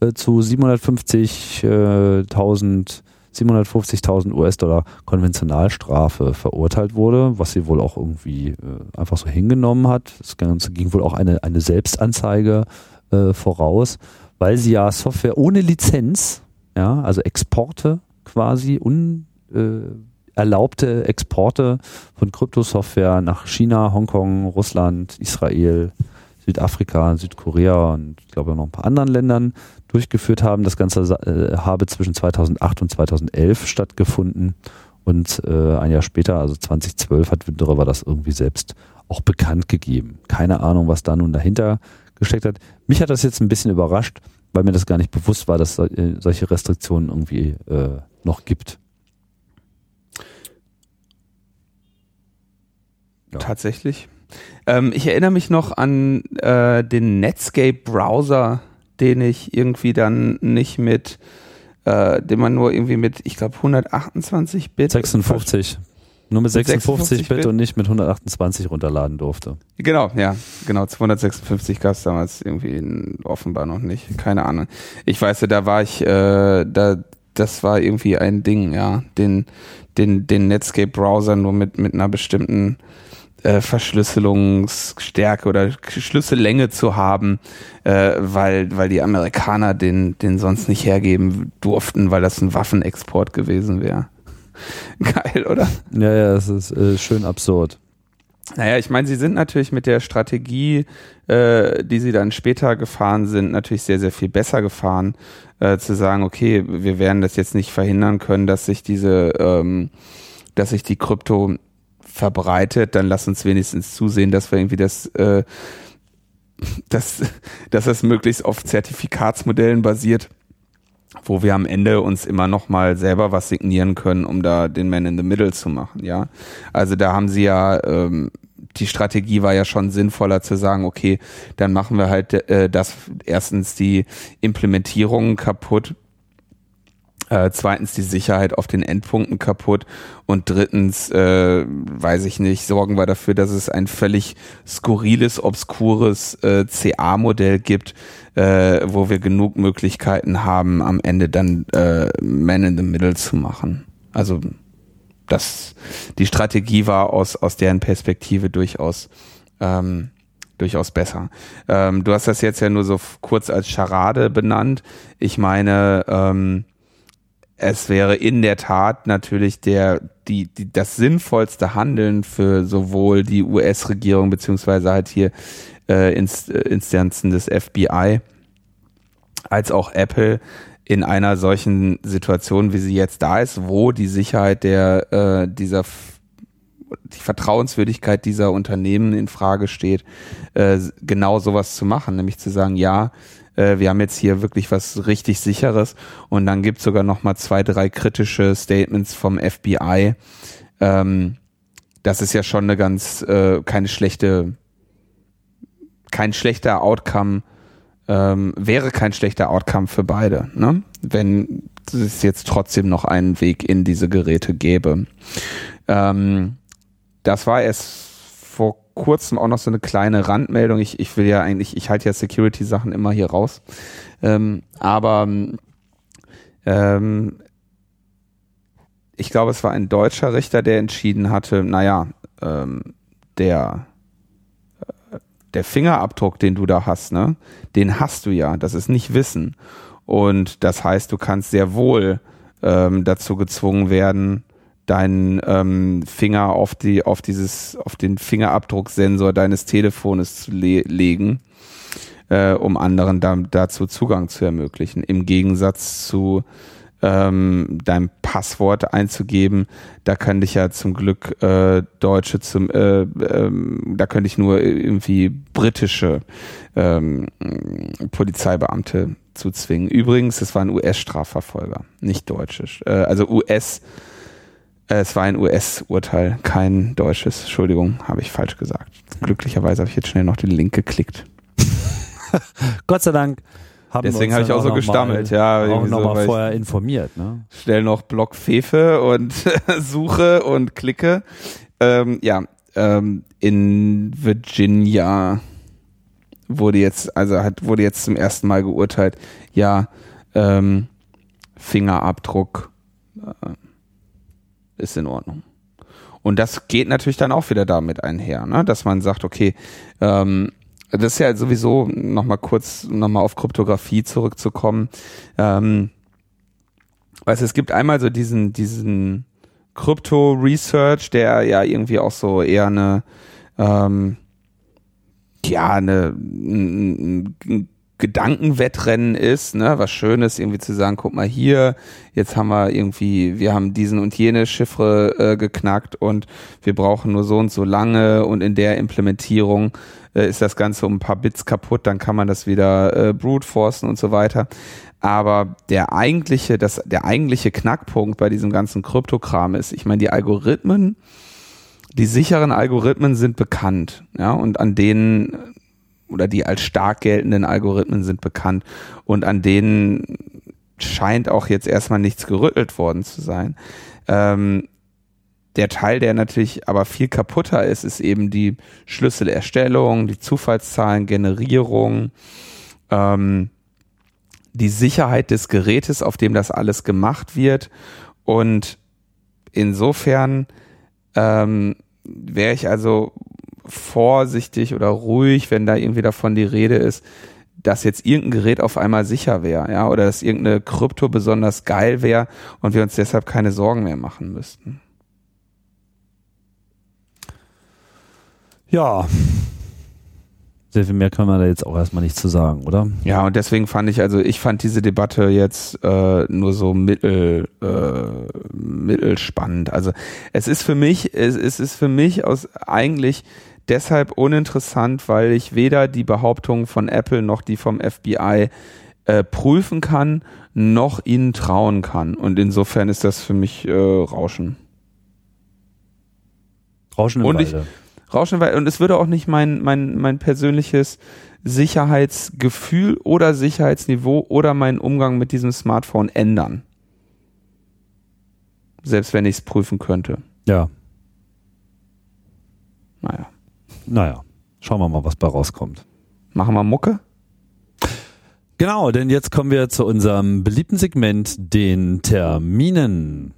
äh, zu 750.000 750.000 US-Dollar Konventionalstrafe verurteilt wurde, was sie wohl auch irgendwie äh, einfach so hingenommen hat. Ganze ging wohl auch eine, eine Selbstanzeige äh, voraus, weil sie ja Software ohne Lizenz, ja, also Exporte quasi un, äh, erlaubte Exporte von Kryptosoftware nach China, Hongkong, Russland, Israel, Südafrika, Südkorea und ich glaube noch ein paar anderen Ländern durchgeführt haben. Das Ganze äh, habe zwischen 2008 und 2011 stattgefunden und äh, ein Jahr später, also 2012, hat Windrover das irgendwie selbst auch bekannt gegeben. Keine Ahnung, was da nun dahinter gesteckt hat. Mich hat das jetzt ein bisschen überrascht, weil mir das gar nicht bewusst war, dass äh, solche Restriktionen irgendwie äh, noch gibt. Ja. Tatsächlich. Ähm, ich erinnere mich noch an äh, den Netscape-Browser, den ich irgendwie dann nicht mit, äh, den man nur irgendwie mit, ich glaube, 128 Bit. 56. Nur mit 56, Bit, Bit, und nicht mit 128 runterladen durfte. Genau, ja, genau. 256 gab es damals irgendwie offenbar noch nicht. Keine Ahnung. Ich weiß ja, da war ich, äh, da, das war irgendwie ein Ding, ja, den, den, den Netscape-Browser nur mit, mit einer bestimmten äh, Verschlüsselungsstärke oder Schlüssellänge zu haben, äh, weil, weil die Amerikaner den, den sonst nicht hergeben durften, weil das ein Waffenexport gewesen wäre. [laughs] Geil, oder? Ja, ja, es ist äh, schön absurd. Naja, ich meine, sie sind natürlich mit der Strategie, äh, die sie dann später gefahren sind, natürlich sehr, sehr viel besser gefahren, äh, zu sagen, okay, wir werden das jetzt nicht verhindern können, dass sich diese, ähm, dass sich die Krypto verbreitet, dann lass uns wenigstens zusehen, dass wir irgendwie das, äh, dass, dass das möglichst auf Zertifikatsmodellen basiert wo wir am Ende uns immer noch mal selber was signieren können, um da den Man in the Middle zu machen, ja. Also da haben sie ja ähm, die Strategie war ja schon sinnvoller zu sagen, okay, dann machen wir halt äh, das erstens die Implementierung kaputt, äh, zweitens die Sicherheit auf den Endpunkten kaputt und drittens, äh, weiß ich nicht, sorgen wir dafür, dass es ein völlig skurriles, obskures äh, CA-Modell gibt, äh, wo wir genug Möglichkeiten haben, am Ende dann äh, Man in the Middle zu machen. Also das, die Strategie war aus, aus deren Perspektive durchaus ähm, durchaus besser. Ähm, du hast das jetzt ja nur so kurz als Charade benannt. Ich meine, ähm, es wäre in der Tat natürlich der, die, die, das sinnvollste Handeln für sowohl die US-Regierung beziehungsweise halt hier äh, Inst Instanzen des FBI als auch Apple in einer solchen Situation, wie sie jetzt da ist, wo die Sicherheit der äh, dieser die Vertrauenswürdigkeit dieser Unternehmen in Frage steht, äh, genau sowas zu machen, nämlich zu sagen, ja, äh, wir haben jetzt hier wirklich was richtig sicheres und dann gibt es sogar noch mal zwei, drei kritische Statements vom FBI. Ähm, das ist ja schon eine ganz äh, keine schlechte kein schlechter Outcome ähm, wäre kein schlechter Outcome für beide, ne? wenn es jetzt trotzdem noch einen Weg in diese Geräte gäbe. Ähm, das war erst vor kurzem auch noch so eine kleine Randmeldung. Ich, ich will ja eigentlich, ich halte ja Security-Sachen immer hier raus. Ähm, aber ähm, ich glaube, es war ein deutscher Richter, der entschieden hatte, naja, ähm, der, äh, der Fingerabdruck, den du da hast, ne, den hast du ja. Das ist nicht Wissen. Und das heißt, du kannst sehr wohl ähm, dazu gezwungen werden, deinen ähm, Finger auf die auf dieses auf den Fingerabdrucksensor deines Telefones zu le legen, äh, um anderen da, dazu Zugang zu ermöglichen. Im Gegensatz zu ähm, dein Passwort einzugeben, da kann ich ja zum Glück äh, Deutsche zum, äh, ähm, da könnte ich nur irgendwie britische ähm, Polizeibeamte zu zwingen. Übrigens, es war ein US-Strafverfolger, nicht deutsche. Äh, also US äh, es war ein US-Urteil, kein deutsches. Entschuldigung, habe ich falsch gesagt. Glücklicherweise habe ich jetzt schnell noch den Link geklickt. [laughs] Gott sei Dank. Haben Deswegen habe ich auch so gestammelt, mal, ja. Auch nochmal so, vorher informiert, ne? Schnell noch Block Fefe und [laughs] suche und klicke. Ähm, ja, ähm, in Virginia wurde jetzt, also hat, wurde jetzt zum ersten Mal geurteilt, ja, ähm, Fingerabdruck, äh, ist in Ordnung. Und das geht natürlich dann auch wieder damit einher, ne? dass man sagt, okay, ähm, das ist ja sowieso nochmal kurz, nochmal auf Kryptographie zurückzukommen. Ähm, weißt es gibt einmal so diesen, diesen Krypto-Research, der ja irgendwie auch so eher eine, ähm, ja, eine, ein Gedankenwettrennen ist, ne, was Schönes, irgendwie zu sagen, guck mal hier, jetzt haben wir irgendwie, wir haben diesen und jene Chiffre äh, geknackt und wir brauchen nur so und so lange und in der Implementierung äh, ist das Ganze um ein paar Bits kaputt, dann kann man das wieder äh, brute forcen und so weiter. Aber der eigentliche, das, der eigentliche Knackpunkt bei diesem ganzen Kryptokram ist, ich meine, die Algorithmen, die sicheren Algorithmen sind bekannt, ja, und an denen oder die als stark geltenden Algorithmen sind bekannt und an denen scheint auch jetzt erstmal nichts gerüttelt worden zu sein. Ähm, der Teil, der natürlich aber viel kaputter ist, ist eben die Schlüsselerstellung, die Zufallszahlengenerierung, ähm, die Sicherheit des Gerätes, auf dem das alles gemacht wird. Und insofern ähm, wäre ich also vorsichtig oder ruhig, wenn da irgendwie davon die Rede ist, dass jetzt irgendein Gerät auf einmal sicher wäre, ja, oder dass irgendeine Krypto besonders geil wäre und wir uns deshalb keine Sorgen mehr machen müssten. Ja. Sehr viel mehr kann man da jetzt auch erstmal nicht zu sagen, oder? Ja, und deswegen fand ich, also ich fand diese Debatte jetzt äh, nur so mittel, äh, mittelspannend. Also es ist für mich, es, es ist für mich aus eigentlich deshalb uninteressant, weil ich weder die Behauptungen von Apple noch die vom FBI äh, prüfen kann, noch ihnen trauen kann. Und insofern ist das für mich äh, Rauschen. Rauschen im und ich, Rauschen weil und es würde auch nicht mein mein mein persönliches Sicherheitsgefühl oder Sicherheitsniveau oder meinen Umgang mit diesem Smartphone ändern. Selbst wenn ich es prüfen könnte. Ja. Naja. Naja, schauen wir mal, was bei rauskommt. Machen wir Mucke? Genau, denn jetzt kommen wir zu unserem beliebten Segment, den Terminen.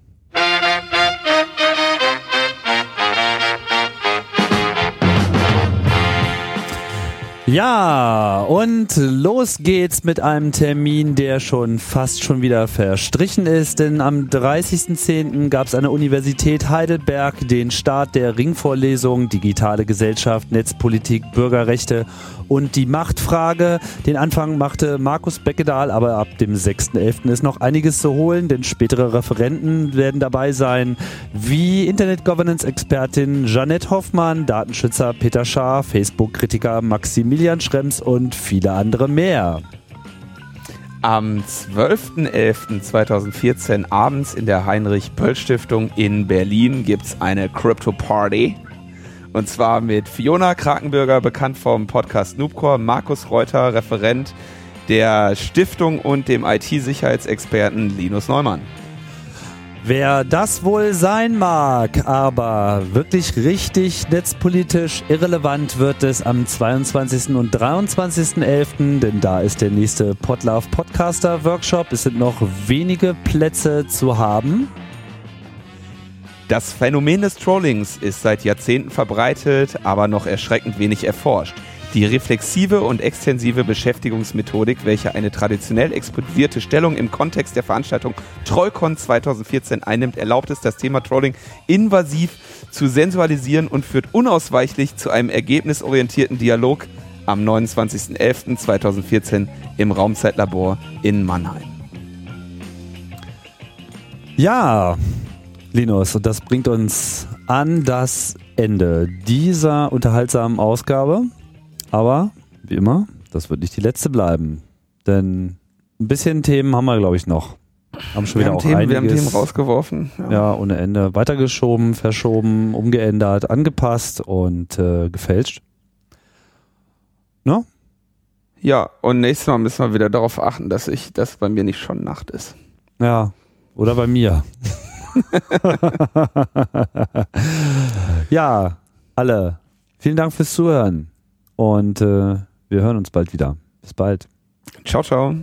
Ja, und los geht's mit einem Termin, der schon fast schon wieder verstrichen ist, denn am 30.10. gab es an der Universität Heidelberg den Start der Ringvorlesung Digitale Gesellschaft, Netzpolitik, Bürgerrechte und die Machtfrage. Den Anfang machte Markus Beckedahl, aber ab dem 6.11. ist noch einiges zu holen, denn spätere Referenten werden dabei sein, wie Internet Governance Expertin Janette Hoffmann, Datenschützer Peter Schaar, Facebook-Kritiker Maximilian Schrems und viele andere mehr. Am 12.11.2014 abends in der Heinrich-Böll-Stiftung in Berlin gibt es eine Crypto Party. Und zwar mit Fiona Krakenbürger, bekannt vom Podcast Noobcore, Markus Reuter, Referent der Stiftung und dem IT-Sicherheitsexperten Linus Neumann. Wer das wohl sein mag, aber wirklich richtig netzpolitisch irrelevant wird es am 22. und 23.11., denn da ist der nächste Podlove Podcaster Workshop. Es sind noch wenige Plätze zu haben. Das Phänomen des Trollings ist seit Jahrzehnten verbreitet, aber noch erschreckend wenig erforscht. Die reflexive und extensive Beschäftigungsmethodik, welche eine traditionell explodierte Stellung im Kontext der Veranstaltung Trollcon 2014 einnimmt, erlaubt es, das Thema Trolling invasiv zu sensualisieren und führt unausweichlich zu einem ergebnisorientierten Dialog am 29.11.2014 im Raumzeitlabor in Mannheim. Ja, Linus, und das bringt uns an das Ende dieser unterhaltsamen Ausgabe. Aber, wie immer, das wird nicht die letzte bleiben. Denn ein bisschen Themen haben wir, glaube ich, noch. Haben schon Wir wieder haben, auch Themen, wir haben einiges, Themen rausgeworfen. ja, ohne Ende weitergeschoben, verschoben, umgeändert, angepasst und äh, gefälscht. Ne? Ja, und nächstes Mal müssen wir wieder darauf achten, dass ich, dass bei mir nicht schon Nacht ist. Ja, oder bei mir. [laughs] [laughs] ja, alle. Vielen Dank fürs Zuhören. Und äh, wir hören uns bald wieder. Bis bald. Ciao, ciao.